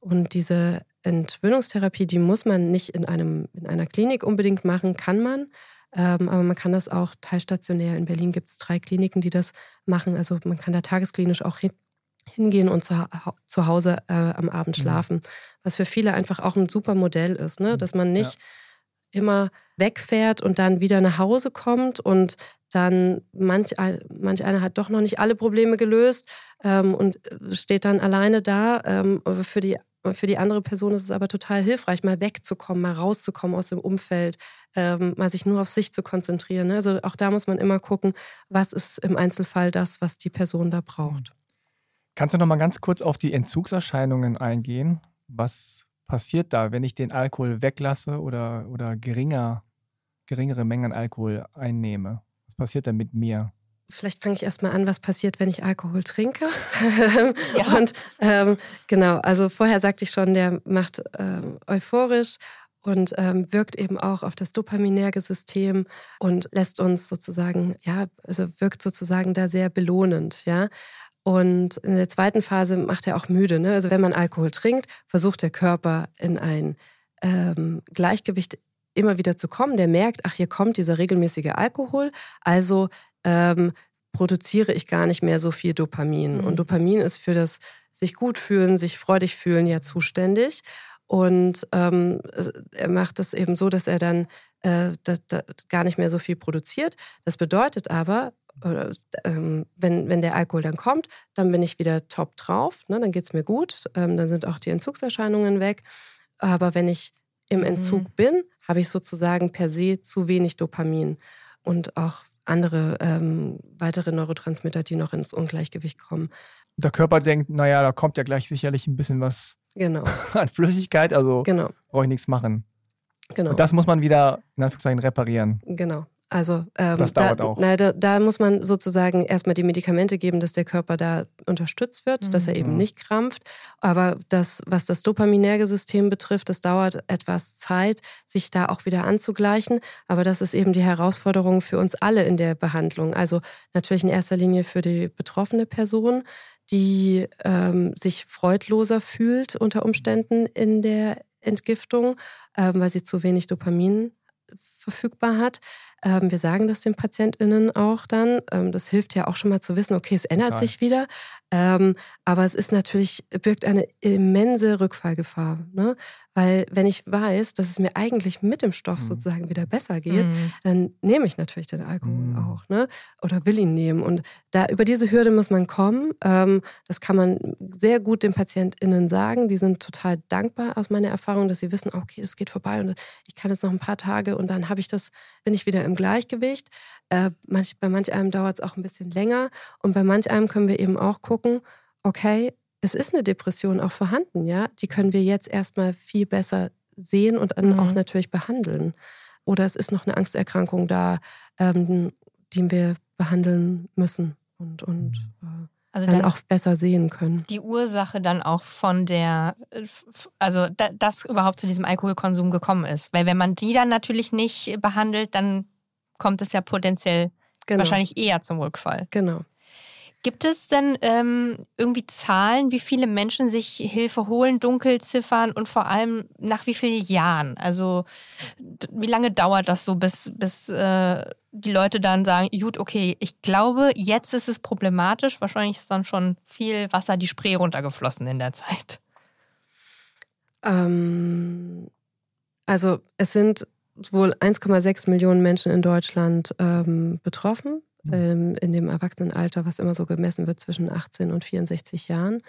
Und diese Entwöhnungstherapie, die muss man nicht in, einem, in einer Klinik unbedingt machen, kann man. Ähm, aber man kann das auch teilstationär. In Berlin gibt es drei Kliniken, die das machen. Also man kann da tagesklinisch auch hin, hingehen und zu, zu Hause äh, am Abend mhm. schlafen. Was für viele einfach auch ein super Modell ist, ne? dass man nicht ja. immer wegfährt und dann wieder nach Hause kommt und dann manch, manch einer hat doch noch nicht alle Probleme gelöst ähm, und steht dann alleine da. Ähm, für die für die andere Person ist es aber total hilfreich, mal wegzukommen, mal rauszukommen aus dem Umfeld, ähm, mal sich nur auf sich zu konzentrieren. Ne? Also auch da muss man immer gucken, was ist im Einzelfall das, was die Person da braucht. Kannst du noch mal ganz kurz auf die Entzugserscheinungen eingehen? Was passiert da, wenn ich den Alkohol weglasse oder, oder geringer, geringere Mengen Alkohol einnehme? Was passiert da mit mir? Vielleicht fange ich erstmal an, was passiert, wenn ich Alkohol trinke. ja. Und ähm, genau, also vorher sagte ich schon, der macht ähm, euphorisch und ähm, wirkt eben auch auf das dopaminerge System und lässt uns sozusagen, ja, also wirkt sozusagen da sehr belohnend, ja. Und in der zweiten Phase macht er auch müde. Ne? Also wenn man Alkohol trinkt, versucht der Körper in ein ähm, Gleichgewicht immer wieder zu kommen. Der merkt, ach, hier kommt dieser regelmäßige Alkohol, also ähm, produziere ich gar nicht mehr so viel Dopamin. Mhm. Und Dopamin ist für das sich gut fühlen, sich freudig fühlen ja zuständig. Und ähm, er macht das eben so, dass er dann äh, das, das gar nicht mehr so viel produziert. Das bedeutet aber, oder, ähm, wenn, wenn der Alkohol dann kommt, dann bin ich wieder top drauf, ne? dann geht es mir gut, ähm, dann sind auch die Entzugserscheinungen weg. Aber wenn ich im. Entzug mhm. bin, habe ich sozusagen per se zu wenig Dopamin und auch andere ähm, weitere Neurotransmitter, die noch ins Ungleichgewicht kommen. Der Körper denkt, naja, da kommt ja gleich sicherlich ein bisschen was genau. an Flüssigkeit, also genau. brauche ich nichts machen. Genau. Und das muss man wieder in Anführungszeichen reparieren. Genau. Also ähm, das dauert da, auch. Na, da, da, muss man sozusagen erstmal die Medikamente geben, dass der Körper da unterstützt wird, mhm. dass er eben mhm. nicht krampft. Aber das, was das Dopaminergesystem betrifft, das dauert etwas Zeit, sich da auch wieder anzugleichen. Aber das ist eben die Herausforderung für uns alle in der Behandlung. Also natürlich in erster Linie für die betroffene Person, die ähm, sich freudloser fühlt unter Umständen in der Entgiftung, ähm, weil sie zu wenig Dopamin verfügbar hat. Ähm, wir sagen das den PatientInnen auch dann. Ähm, das hilft ja auch schon mal zu wissen, okay, es ändert Total. sich wieder. Ähm, aber es ist natürlich, birgt eine immense Rückfallgefahr. Ne? Weil wenn ich weiß, dass es mir eigentlich mit dem Stoff mhm. sozusagen wieder besser geht, mhm. dann nehme ich natürlich den Alkohol mhm. auch, ne? Oder will ihn nehmen. Und da über diese Hürde muss man kommen. Ähm, das kann man sehr gut den PatientInnen sagen. Die sind total dankbar aus meiner Erfahrung, dass sie wissen, okay, das geht vorbei und ich kann jetzt noch ein paar Tage und dann habe ich das, bin ich wieder im Gleichgewicht. Äh, manch, bei manch einem dauert es auch ein bisschen länger und bei manch einem können wir eben auch gucken, okay, es ist eine Depression auch vorhanden, ja. Die können wir jetzt erstmal viel besser sehen und dann mhm. auch natürlich behandeln. Oder es ist noch eine Angsterkrankung da, ähm, die wir behandeln müssen und, und mhm. äh, also dann, dann, auch besser sehen können. Die Ursache dann auch von der, also da, dass überhaupt zu diesem Alkoholkonsum gekommen ist. Weil wenn man die dann natürlich nicht behandelt, dann kommt es ja potenziell genau. wahrscheinlich eher zum Rückfall. Genau. Gibt es denn ähm, irgendwie Zahlen, wie viele Menschen sich Hilfe holen, Dunkelziffern und vor allem nach wie vielen Jahren? Also wie lange dauert das so, bis, bis äh, die Leute dann sagen, gut, okay, ich glaube, jetzt ist es problematisch. Wahrscheinlich ist dann schon viel Wasser die Spree runtergeflossen in der Zeit. Ähm, also es sind wohl 1,6 Millionen Menschen in Deutschland ähm, betroffen Mhm. ähm, in dem Erwachsenenalter, was immer so gemessen wird zwischen 18 und 64 Jahren.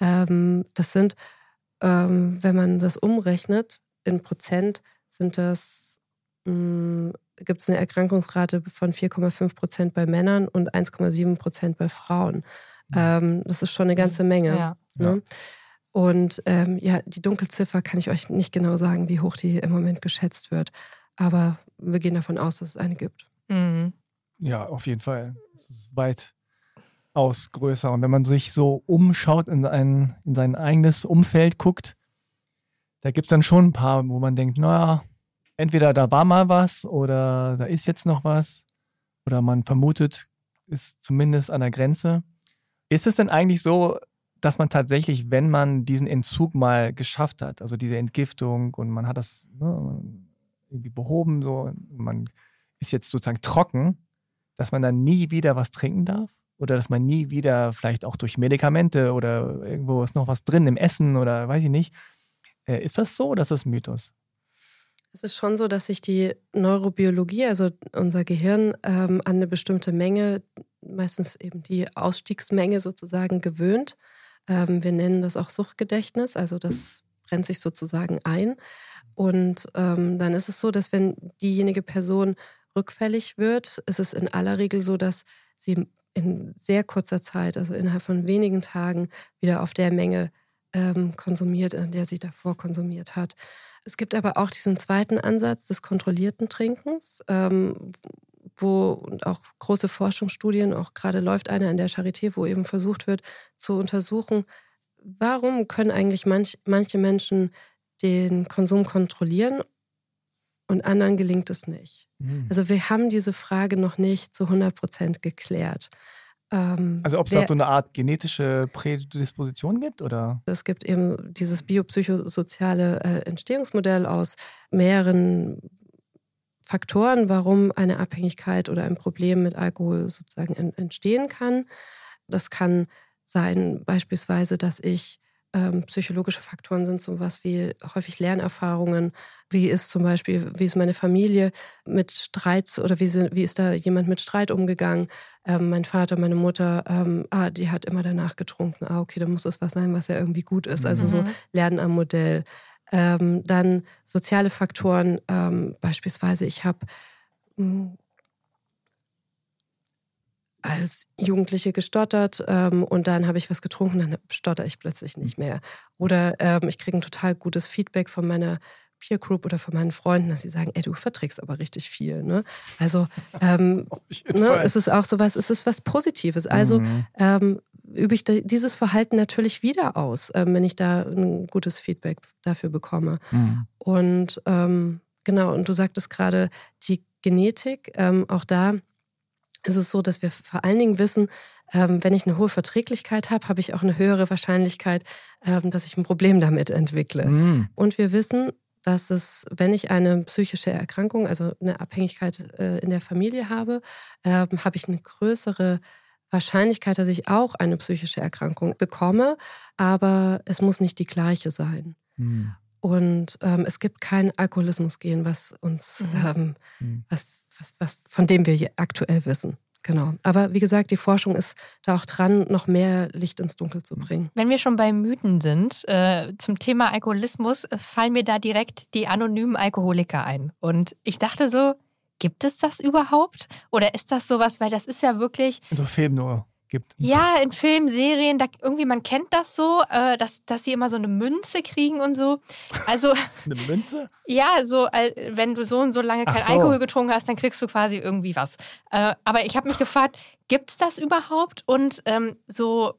Ähm, das sind, ähm, wenn man das umrechnet, in Prozent sind das, hm, gibt es eine Erkrankungsrate von 4,5 Prozent bei Männern und 1,7 Prozent bei Frauen. Mhm. Ähm, das ist schon eine ganze Menge. Ja. Ne? Und ähm, ja, die Dunkelziffer kann ich euch nicht genau sagen, wie hoch die im Moment geschätzt wird. Aber wir gehen davon aus, dass es eine gibt. Mhm. Ja, auf jeden Fall. Es ist weit aus größer. Und wenn man sich so umschaut, in, ein, in sein eigenes Umfeld guckt, da gibt es dann schon ein paar, wo man denkt, naja, entweder da war mal was oder da ist jetzt noch was oder man vermutet, ist zumindest an der Grenze. Ist es denn eigentlich so, dass man tatsächlich, wenn man diesen Entzug mal geschafft hat, also diese Entgiftung und man hat das ne, irgendwie behoben, so, man ist jetzt sozusagen trocken, dass man dann nie wieder was trinken darf? Oder dass man nie wieder vielleicht auch durch Medikamente oder irgendwo ist noch was drin im Essen oder weiß ich nicht. Äh, ist das so oder ist das Mythos? Es ist schon so, dass sich die Neurobiologie, also unser Gehirn, ähm, an eine bestimmte Menge, meistens eben die Ausstiegsmenge sozusagen, gewöhnt. Ähm, wir nennen das auch Suchtgedächtnis, also das brennt sich sozusagen ein. Und ähm, dann ist es so, dass wenn diejenige Person rückfällig wird, ist es in aller Regel so, dass sie in sehr kurzer Zeit, also innerhalb von wenigen Tagen, wieder auf der Menge ähm, konsumiert, in der sie davor konsumiert hat. Es gibt aber auch diesen zweiten Ansatz des kontrollierten Trinkens, ähm, wo auch große Forschungsstudien, auch gerade läuft eine an der Charité, wo eben versucht wird zu untersuchen, warum können eigentlich manch, manche Menschen den Konsum kontrollieren und anderen gelingt es nicht. Mhm. Also wir haben diese Frage noch nicht zu 100 Prozent geklärt. Ähm, also ob es da so eine Art genetische Prädisposition gibt? Oder? Es gibt eben dieses biopsychosoziale äh, Entstehungsmodell aus mehreren Faktoren, warum eine Abhängigkeit oder ein Problem mit Alkohol sozusagen entstehen kann. Das kann sein beispielsweise, dass ich ähm, psychologische Faktoren sind sowas wie häufig Lernerfahrungen. Wie ist zum Beispiel, wie ist meine Familie mit Streits oder wie, sind, wie ist da jemand mit Streit umgegangen? Ähm, mein Vater, meine Mutter, ähm, ah, die hat immer danach getrunken. Ah, okay, dann muss das was sein, was ja irgendwie gut ist. Also so mhm. Lernen am Modell. Ähm, dann soziale Faktoren, ähm, beispielsweise ich habe hm, als Jugendliche gestottert ähm, und dann habe ich was getrunken, dann stotter ich plötzlich nicht mehr. Oder ähm, ich kriege ein total gutes Feedback von meiner Peer Group oder von meinen Freunden, dass sie sagen, ey, du verträgst aber richtig viel. Ne? Also ähm, ne, es ist auch so was, es ist was Positives. Also mhm. ähm, übe ich dieses Verhalten natürlich wieder aus, ähm, wenn ich da ein gutes Feedback dafür bekomme. Mhm. Und ähm, genau, und du sagtest gerade die Genetik, ähm, auch da ist es so, dass wir vor allen Dingen wissen, ähm, wenn ich eine hohe Verträglichkeit habe, habe ich auch eine höhere Wahrscheinlichkeit, ähm, dass ich ein Problem damit entwickle. Mhm. Und wir wissen, dass es, wenn ich eine psychische Erkrankung, also eine Abhängigkeit äh, in der Familie habe, ähm, habe ich eine größere Wahrscheinlichkeit, dass ich auch eine psychische Erkrankung bekomme, aber es muss nicht die gleiche sein. Mhm. Und ähm, es gibt kein Alkoholismus-Gen, was uns, mhm. ähm, mhm. was was, was, von dem wir aktuell wissen. Genau. Aber wie gesagt, die Forschung ist da auch dran, noch mehr Licht ins Dunkel zu bringen. Wenn wir schon bei Mythen sind, äh, zum Thema Alkoholismus, äh, fallen mir da direkt die anonymen Alkoholiker ein. Und ich dachte so, gibt es das überhaupt? Oder ist das sowas, weil das ist ja wirklich. So Film nur gibt. Ja, in Filmen, Serien, da, irgendwie, man kennt das so, äh, dass, dass sie immer so eine Münze kriegen und so. Also. eine Münze? Ja, so, äh, wenn du so und so lange kein so. Alkohol getrunken hast, dann kriegst du quasi irgendwie was. Äh, aber ich habe mich gefragt, gibt es das überhaupt? Und ähm, so,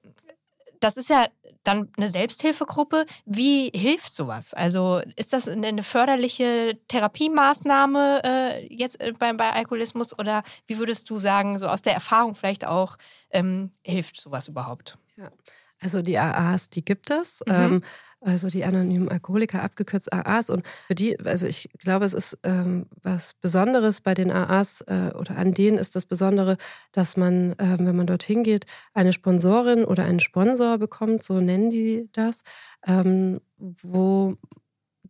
das ist ja dann eine Selbsthilfegruppe. Wie hilft sowas? Also ist das eine förderliche Therapiemaßnahme äh, jetzt äh, bei, bei Alkoholismus oder wie würdest du sagen, so aus der Erfahrung vielleicht auch, ähm, hilft sowas überhaupt? Ja. Also die AAs, die gibt es. Mhm. Ähm, also die anonymen Alkoholiker, abgekürzt AAs. Und für die, also ich glaube, es ist ähm, was Besonderes bei den AAs äh, oder an denen ist das Besondere, dass man, äh, wenn man dorthin geht, eine Sponsorin oder einen Sponsor bekommt, so nennen die das, ähm, wo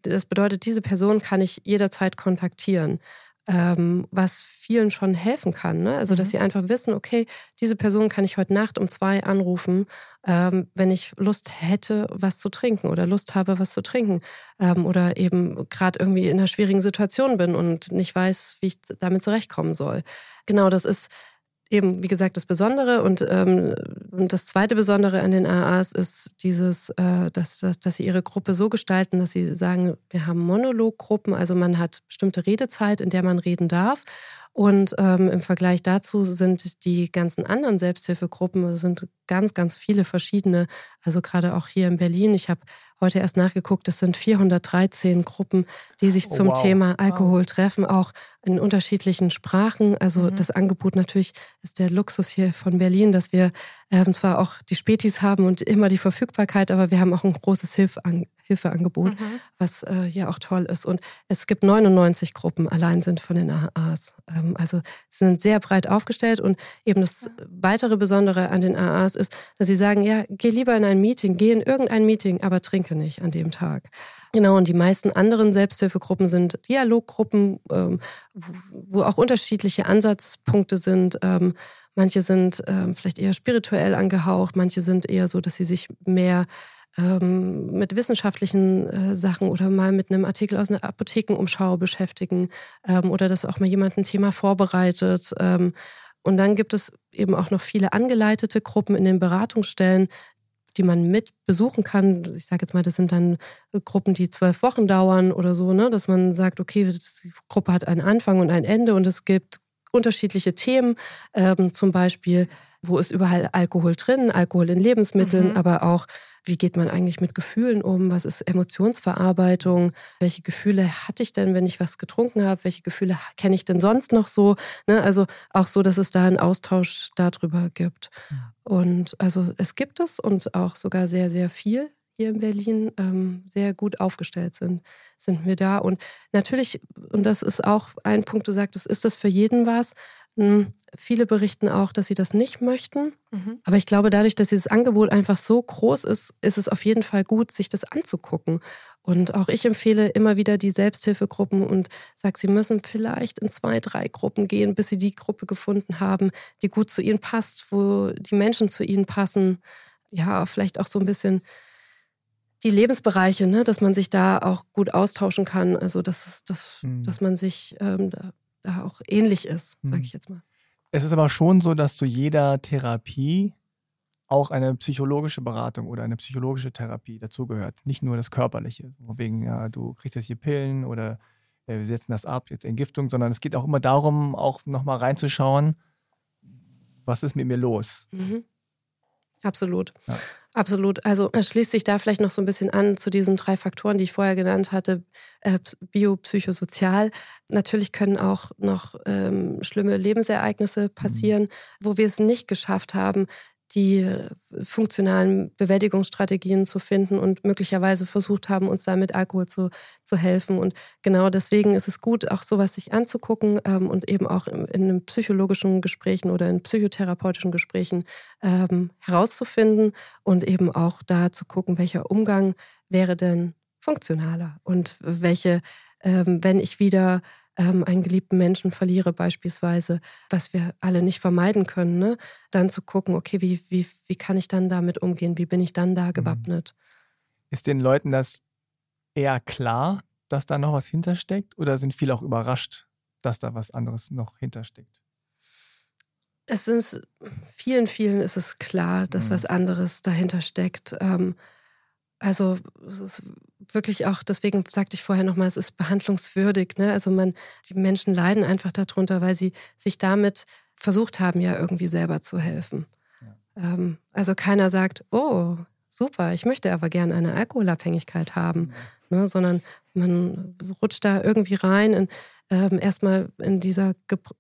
das bedeutet, diese Person kann ich jederzeit kontaktieren ähm, was vielen schon helfen kann. Ne? Also, dass mhm. sie einfach wissen, okay, diese Person kann ich heute Nacht um zwei anrufen, ähm, wenn ich Lust hätte, was zu trinken oder Lust habe, was zu trinken. Ähm, oder eben gerade irgendwie in einer schwierigen Situation bin und nicht weiß, wie ich damit zurechtkommen soll. Genau, das ist eben, wie gesagt, das Besondere. Und, ähm, und das zweite Besondere an den AAs ist dieses, äh, dass, dass, dass sie ihre Gruppe so gestalten, dass sie sagen, wir haben Monologgruppen, also man hat bestimmte Redezeit, in der man reden darf. Und ähm, im Vergleich dazu sind die ganzen anderen Selbsthilfegruppen, sind ganz, ganz viele verschiedene. Also gerade auch hier in Berlin. Ich habe heute erst nachgeguckt, es sind 413 Gruppen, die sich oh, zum wow. Thema Alkohol wow. treffen, auch in unterschiedlichen Sprachen. Also mhm. das Angebot natürlich ist der Luxus hier von Berlin, dass wir ähm, zwar auch die Spätis haben und immer die Verfügbarkeit, aber wir haben auch ein großes Hilfeangebot. Hilfeangebot, mhm. was äh, ja auch toll ist. Und es gibt 99 Gruppen allein sind von den AAs. Ähm, also sie sind sehr breit aufgestellt und eben das weitere Besondere an den AAs ist, dass sie sagen, ja, geh lieber in ein Meeting, geh in irgendein Meeting, aber trinke nicht an dem Tag. Genau, und die meisten anderen Selbsthilfegruppen sind Dialoggruppen, ähm, wo auch unterschiedliche Ansatzpunkte sind. Ähm, manche sind ähm, vielleicht eher spirituell angehaucht, manche sind eher so, dass sie sich mehr ähm, mit wissenschaftlichen äh, Sachen oder mal mit einem Artikel aus einer Apothekenumschau beschäftigen ähm, oder dass auch mal jemand ein Thema vorbereitet. Ähm, und dann gibt es eben auch noch viele angeleitete Gruppen in den Beratungsstellen, die man mit besuchen kann. Ich sage jetzt mal, das sind dann Gruppen, die zwölf Wochen dauern oder so, ne? dass man sagt, okay, die Gruppe hat einen Anfang und ein Ende und es gibt unterschiedliche Themen, ähm, zum Beispiel, wo ist überall Alkohol drin, Alkohol in Lebensmitteln, mhm. aber auch wie geht man eigentlich mit Gefühlen um? Was ist Emotionsverarbeitung? Welche Gefühle hatte ich denn, wenn ich was getrunken habe? Welche Gefühle kenne ich denn sonst noch so? Ne? Also auch so, dass es da einen Austausch darüber gibt. Und also es gibt es und auch sogar sehr, sehr viel hier in Berlin ähm, sehr gut aufgestellt sind, sind wir da. Und natürlich, und das ist auch ein Punkt, du sagtest, ist das für jeden was? Hm, viele berichten auch, dass sie das nicht möchten. Mhm. Aber ich glaube, dadurch, dass dieses Angebot einfach so groß ist, ist es auf jeden Fall gut, sich das anzugucken. Und auch ich empfehle immer wieder die Selbsthilfegruppen und sage, sie müssen vielleicht in zwei, drei Gruppen gehen, bis sie die Gruppe gefunden haben, die gut zu ihnen passt, wo die Menschen zu ihnen passen. Ja, vielleicht auch so ein bisschen die Lebensbereiche, ne, dass man sich da auch gut austauschen kann. Also, dass, dass, mhm. dass man sich ähm, auch ähnlich ist, sage hm. ich jetzt mal. Es ist aber schon so, dass zu jeder Therapie auch eine psychologische Beratung oder eine psychologische Therapie dazugehört. Nicht nur das Körperliche, wegen, ja, du kriegst jetzt hier Pillen oder äh, wir setzen das ab, jetzt Entgiftung, sondern es geht auch immer darum, auch nochmal reinzuschauen, was ist mit mir los. Mhm. Absolut. Ja. Absolut. Also es schließt sich da vielleicht noch so ein bisschen an zu diesen drei Faktoren, die ich vorher genannt hatte, äh, biopsychosozial. Natürlich können auch noch ähm, schlimme Lebensereignisse passieren, mhm. wo wir es nicht geschafft haben, die äh, funktionalen Bewältigungsstrategien zu finden und möglicherweise versucht haben, uns da mit Alkohol zu, zu helfen. Und genau deswegen ist es gut, auch sowas sich anzugucken ähm, und eben auch in, in psychologischen Gesprächen oder in psychotherapeutischen Gesprächen ähm, herauszufinden und eben auch da zu gucken, welcher Umgang wäre denn funktionaler und welche, ähm, wenn ich wieder ähm, einen geliebten Menschen verliere beispielsweise, was wir alle nicht vermeiden können, ne? dann zu gucken, okay, wie, wie, wie kann ich dann damit umgehen? Wie bin ich dann da mhm. gewappnet? Ist den Leuten das eher klar, dass da noch was hintersteckt oder sind viele auch überrascht, dass da was anderes noch hintersteckt? Es ist vielen, vielen ist es klar, dass mhm. was anderes dahinter steckt. Ähm, also es ist wirklich auch, deswegen sagte ich vorher nochmal, es ist behandlungswürdig. Ne? Also man, die Menschen leiden einfach darunter, weil sie sich damit versucht haben, ja irgendwie selber zu helfen. Ja. Ähm, also keiner sagt, oh, super, ich möchte aber gerne eine Alkoholabhängigkeit haben, mhm. ne? sondern man rutscht da irgendwie rein in, ähm, erstmal in dieser,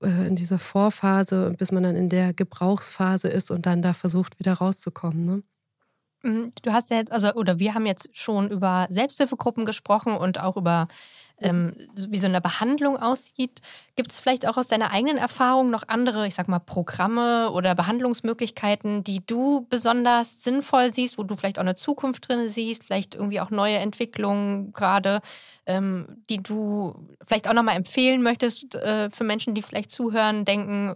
äh, in dieser Vorphase, bis man dann in der Gebrauchsphase ist und dann da versucht, wieder rauszukommen. Ne? Mhm, du hast ja jetzt, also, oder wir haben jetzt schon über Selbsthilfegruppen gesprochen und auch über ähm, wie so eine Behandlung aussieht. Gibt es vielleicht auch aus deiner eigenen Erfahrung noch andere, ich sag mal, Programme oder Behandlungsmöglichkeiten, die du besonders sinnvoll siehst, wo du vielleicht auch eine Zukunft drin siehst, vielleicht irgendwie auch neue Entwicklungen gerade, ähm, die du vielleicht auch nochmal empfehlen möchtest äh, für Menschen, die vielleicht zuhören, denken,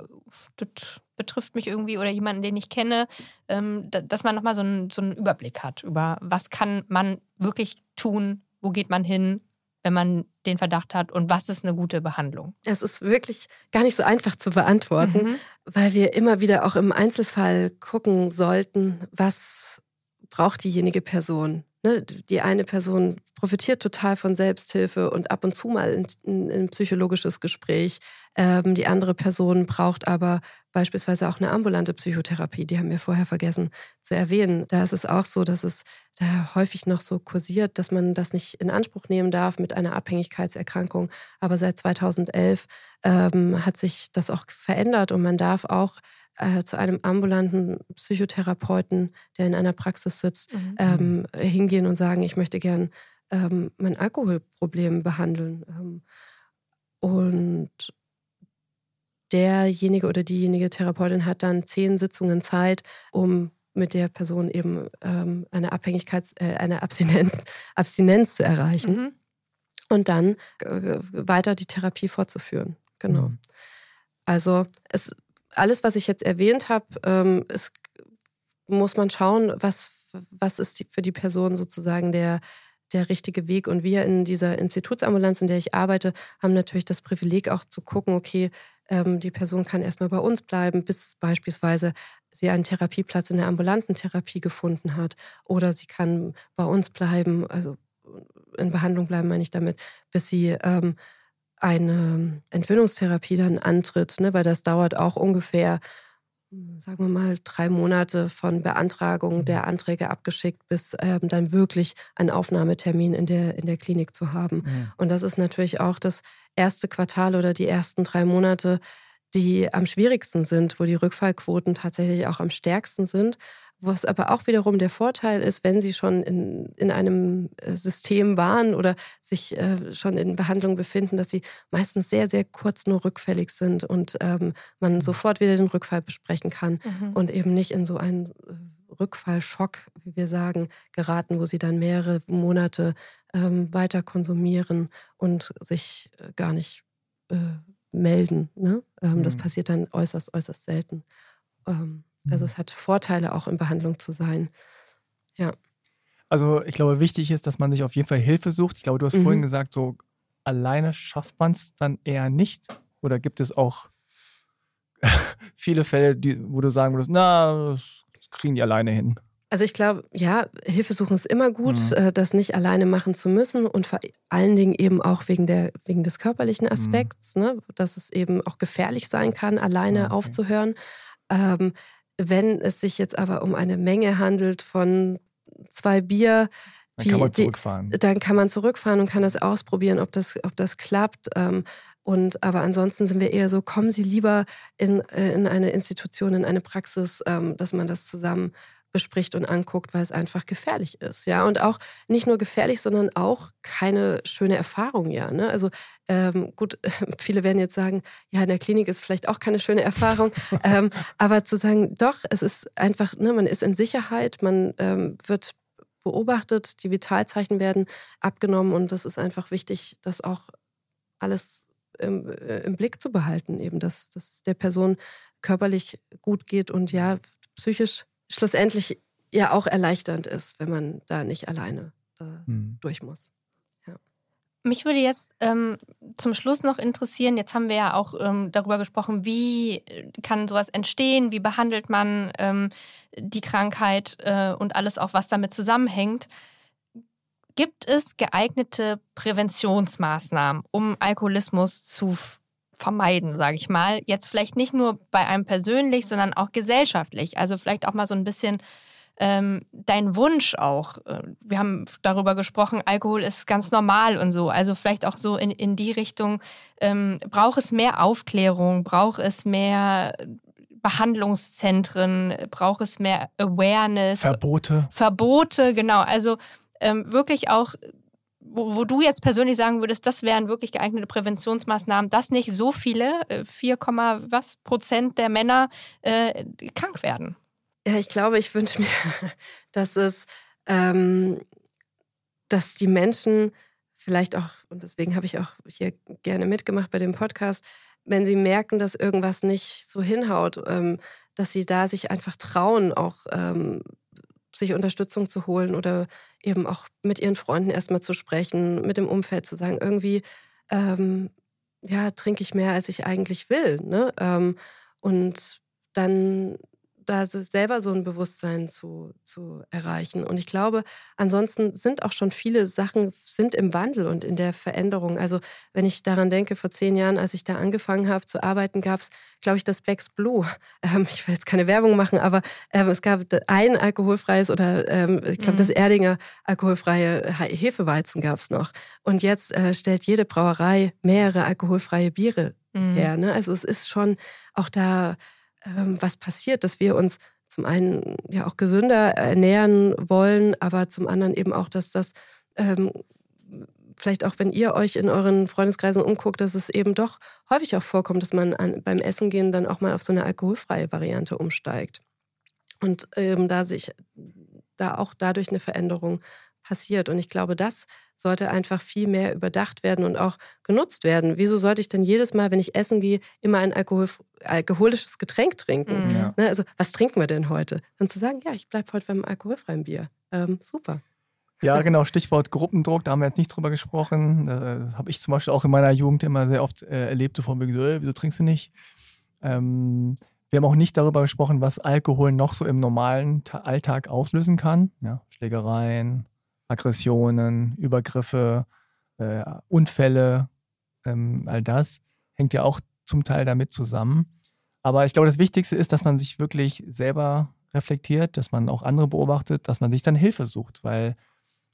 das betrifft mich irgendwie oder jemanden, den ich kenne, ähm, dass man nochmal so so einen Überblick hat über, was kann man wirklich tun, wo geht man hin, wenn man den Verdacht hat und was ist eine gute Behandlung? Es ist wirklich gar nicht so einfach zu beantworten, mhm. weil wir immer wieder auch im Einzelfall gucken sollten, was braucht diejenige Person. Ne, die eine Person profitiert total von Selbsthilfe und ab und zu mal ein, ein psychologisches Gespräch. Ähm, die andere Person braucht aber beispielsweise auch eine ambulante Psychotherapie. Die haben wir vorher vergessen zu erwähnen. Da ist es auch so, dass es da häufig noch so kursiert, dass man das nicht in Anspruch nehmen darf mit einer Abhängigkeitserkrankung. Aber seit 2011 ähm, hat sich das auch verändert und man darf auch äh, zu einem ambulanten Psychotherapeuten, der in einer Praxis sitzt, mhm. ähm, hingehen und sagen, ich möchte gern ähm, mein Alkoholproblem behandeln. Ähm, und derjenige oder diejenige Therapeutin hat dann zehn Sitzungen Zeit, um mit der Person eben ähm, eine Abhängigkeits-, äh, eine Abstinenz, Abstinenz zu erreichen mhm. und dann äh, weiter die Therapie fortzuführen. Genau. Mhm. Also es alles, was ich jetzt erwähnt habe, ähm, ist, muss man schauen, was, was ist die, für die Person sozusagen der, der richtige Weg. Und wir in dieser Institutsambulanz, in der ich arbeite, haben natürlich das Privileg auch zu gucken, okay, ähm, die Person kann erstmal bei uns bleiben, bis beispielsweise sie einen Therapieplatz in der ambulanten Therapie gefunden hat. Oder sie kann bei uns bleiben, also in Behandlung bleiben, meine ich damit, bis sie ähm, eine Entwöhnungstherapie dann antritt, ne, weil das dauert auch ungefähr, sagen wir mal, drei Monate von Beantragung der Anträge abgeschickt, bis ähm, dann wirklich ein Aufnahmetermin in der, in der Klinik zu haben. Mhm. Und das ist natürlich auch das erste Quartal oder die ersten drei Monate, die am schwierigsten sind, wo die Rückfallquoten tatsächlich auch am stärksten sind. Was aber auch wiederum der Vorteil ist, wenn sie schon in, in einem äh, System waren oder sich äh, schon in Behandlung befinden, dass sie meistens sehr, sehr kurz nur rückfällig sind und ähm, man mhm. sofort wieder den Rückfall besprechen kann mhm. und eben nicht in so einen äh, Rückfallschock, wie wir sagen, geraten, wo sie dann mehrere Monate ähm, weiter konsumieren und sich äh, gar nicht äh, melden. Ne? Ähm, mhm. Das passiert dann äußerst, äußerst selten. Ähm, also mhm. es hat Vorteile, auch in Behandlung zu sein. Ja. Also ich glaube, wichtig ist, dass man sich auf jeden Fall Hilfe sucht. Ich glaube, du hast mhm. vorhin gesagt, so alleine schafft man es dann eher nicht. Oder gibt es auch viele Fälle, die, wo du sagen würdest, na, das, kriegen die alleine hin? Also ich glaube, ja, Hilfe suchen ist immer gut, mhm. Äh, das nicht alleine machen zu müssen und vor allen Dingen eben auch wegen, der, wegen des körperlichen mhm. Aspekts, mhm. ne, dass es eben auch gefährlich sein kann, alleine okay. aufzuhören. Ähm, wenn es sich jetzt aber um eine Menge handelt von zwei Bier, dann die, kann man zurückfahren. Die, dann kann man zurückfahren und kann das ausprobieren, ob das, ob das klappt. Ähm, und aber ansonsten sind wir eher so, kommen Sie lieber in, äh, in eine Institution, in eine Praxis, ähm, dass man das zusammen bespricht und anguckt, weil es einfach gefährlich ist. Ja, und auch nicht nur gefährlich, sondern auch keine schöne Erfahrung, ja. Ne? Also ähm, gut, viele werden jetzt sagen, ja, in der Klinik ist vielleicht auch keine schöne Erfahrung. ähm, aber zu sagen, doch, es ist einfach, ne, man ist in Sicherheit, man ähm, wird beobachtet, die Vitalzeichen werden abgenommen und das ist einfach wichtig, das auch alles im, äh, im Blick zu behalten, eben, dass, dass der Person körperlich gut geht und ja, psychisch schlussendlich ja auch erleichternd ist, wenn man da nicht alleine äh, hm. durch muss. Mich würde jetzt ähm, zum Schluss noch interessieren, jetzt haben wir ja auch ähm, darüber gesprochen, wie äh, kann sowas entstehen, wie behandelt man ähm, die Krankheit äh, und alles auch, was damit zusammenhängt. Gibt es geeignete Präventionsmaßnahmen, um Alkoholismus zu vermeiden, sage ich mal. Jetzt vielleicht nicht nur bei einem persönlich, sondern auch gesellschaftlich. Also vielleicht auch mal so ein bisschen ähm, dein Wunsch auch. Äh, wir haben darüber gesprochen, Alkohol ist ganz normal und so. Also vielleicht auch so in, in die Richtung, ähm, braucht es mehr Aufklärung, braucht es mehr Behandlungszentren, braucht es mehr Awareness. Verbote. Verbote, genau. Also ähm, wirklich auch wo, wo, du jetzt persönlich sagen würdest, das wären wirklich geeignete Präventionsmaßnahmen, dass nicht so viele, 4, äh, was Prozent der Männer äh, krank werden? Ja, ich glaube, ich wünsche mir, dass es, ähm, dass die Menschen vielleicht auch, und deswegen habe ich auch hier gerne mitgemacht bei dem Podcast, wenn sie merken, dass irgendwas nicht so hinhaut, ähm, dass sie da sich einfach trauen, auch ähm, sich Unterstützung zu holen oder eben auch mit ihren Freunden erstmal zu sprechen, mit dem Umfeld zu sagen, irgendwie, ähm, ja, trinke ich mehr, als ich eigentlich will. Ne? Ähm, und dann da selber so ein Bewusstsein zu, zu erreichen. Und ich glaube, ansonsten sind auch schon viele Sachen sind im Wandel und in der Veränderung. Also wenn ich daran denke, vor zehn Jahren, als ich da angefangen habe zu arbeiten, gab es, glaube ich, das Becks Blue. Ähm, ich will jetzt keine Werbung machen, aber ähm, es gab ein alkoholfreies oder ähm, ich glaube, mhm. das Erdinger alkoholfreie Hefeweizen gab es noch. Und jetzt äh, stellt jede Brauerei mehrere alkoholfreie Biere mhm. her. Ne? Also es ist schon auch da was passiert, dass wir uns zum einen ja auch gesünder ernähren wollen, aber zum anderen eben auch, dass das ähm, vielleicht auch, wenn ihr euch in euren Freundeskreisen umguckt, dass es eben doch häufig auch vorkommt, dass man an, beim Essen gehen dann auch mal auf so eine alkoholfreie Variante umsteigt. Und ähm, da sich da auch dadurch eine Veränderung passiert. Und ich glaube, das sollte einfach viel mehr überdacht werden und auch genutzt werden. Wieso sollte ich denn jedes Mal, wenn ich essen gehe, immer ein Alkohol, alkoholisches Getränk trinken? Mhm. Ja. Ne, also, was trinken wir denn heute? Dann zu sagen, ja, ich bleibe heute beim alkoholfreien Bier. Ähm, super. Ja, genau, Stichwort Gruppendruck, da haben wir jetzt nicht drüber gesprochen. Das habe ich zum Beispiel auch in meiner Jugend immer sehr oft äh, erlebt, so von wegen so, äh, wieso trinkst du nicht? Ähm, wir haben auch nicht darüber gesprochen, was Alkohol noch so im normalen Alltag auslösen kann. Ja, Schlägereien, Aggressionen, Übergriffe, äh, Unfälle, ähm, all das hängt ja auch zum Teil damit zusammen. Aber ich glaube, das Wichtigste ist, dass man sich wirklich selber reflektiert, dass man auch andere beobachtet, dass man sich dann Hilfe sucht, weil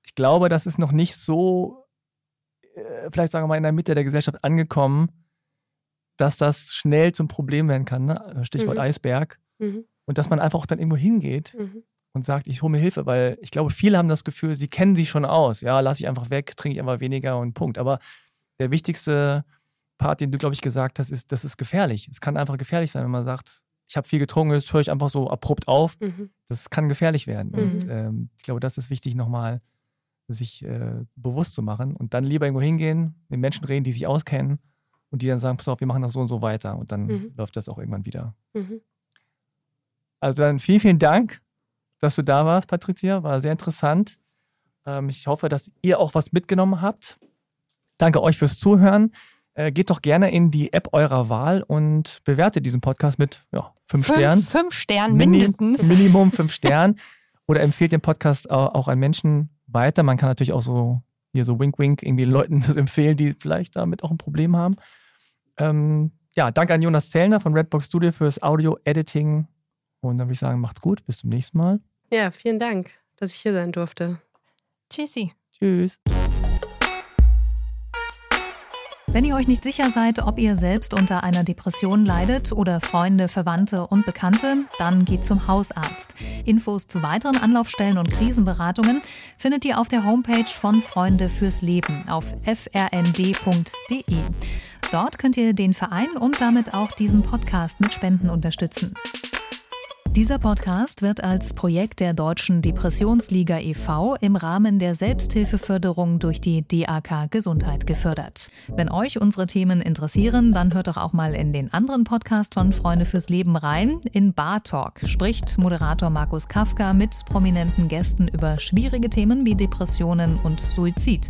ich glaube, das ist noch nicht so, äh, vielleicht sagen wir mal, in der Mitte der Gesellschaft angekommen, dass das schnell zum Problem werden kann. Ne? Stichwort mhm. Eisberg. Mhm. Und dass man einfach auch dann irgendwo hingeht mhm und sagt, ich hole mir Hilfe, weil ich glaube, viele haben das Gefühl, sie kennen sich schon aus. Ja, lasse ich einfach weg, trinke ich einfach weniger und Punkt. Aber der wichtigste Part, den du, glaube ich, gesagt hast, ist, das ist gefährlich. Es kann einfach gefährlich sein, wenn man sagt, ich habe viel getrunken, jetzt höre ich einfach so abrupt auf. Mhm. Das kann gefährlich werden. Mhm. Und ähm, ich glaube, das ist wichtig, nochmal sich äh, bewusst zu machen und dann lieber irgendwo hingehen, mit Menschen reden, die sich auskennen und die dann sagen, pass auf, wir machen das so und so weiter und dann mhm. läuft das auch irgendwann wieder. Mhm. Also dann vielen, vielen Dank, dass du da warst, Patricia. War sehr interessant. Ähm, ich hoffe, dass ihr auch was mitgenommen habt. Danke euch fürs Zuhören. Äh, geht doch gerne in die App eurer Wahl und bewertet diesen Podcast mit ja, fünf, fünf Sternen. Fünf Sternen mindestens. Minimum fünf Sternen. Oder empfehlt den Podcast auch an Menschen weiter. Man kann natürlich auch so hier so Wink Wink irgendwie Leuten das empfehlen, die vielleicht damit auch ein Problem haben. Ähm, ja, danke an Jonas Zellner von Redbox Studio fürs Audio-Editing. Und dann würde ich sagen, macht's gut. Bis zum nächsten Mal. Ja, vielen Dank, dass ich hier sein durfte. Tschüssi. Tschüss. Wenn ihr euch nicht sicher seid, ob ihr selbst unter einer Depression leidet oder Freunde, Verwandte und Bekannte, dann geht zum Hausarzt. Infos zu weiteren Anlaufstellen und Krisenberatungen findet ihr auf der Homepage von Freunde fürs Leben auf frnd.de. Dort könnt ihr den Verein und damit auch diesen Podcast mit Spenden unterstützen. Dieser Podcast wird als Projekt der Deutschen Depressionsliga e.V. im Rahmen der Selbsthilfeförderung durch die DAK Gesundheit gefördert. Wenn euch unsere Themen interessieren, dann hört doch auch mal in den anderen Podcast von Freunde fürs Leben rein. In Bar Talk spricht Moderator Markus Kafka mit prominenten Gästen über schwierige Themen wie Depressionen und Suizid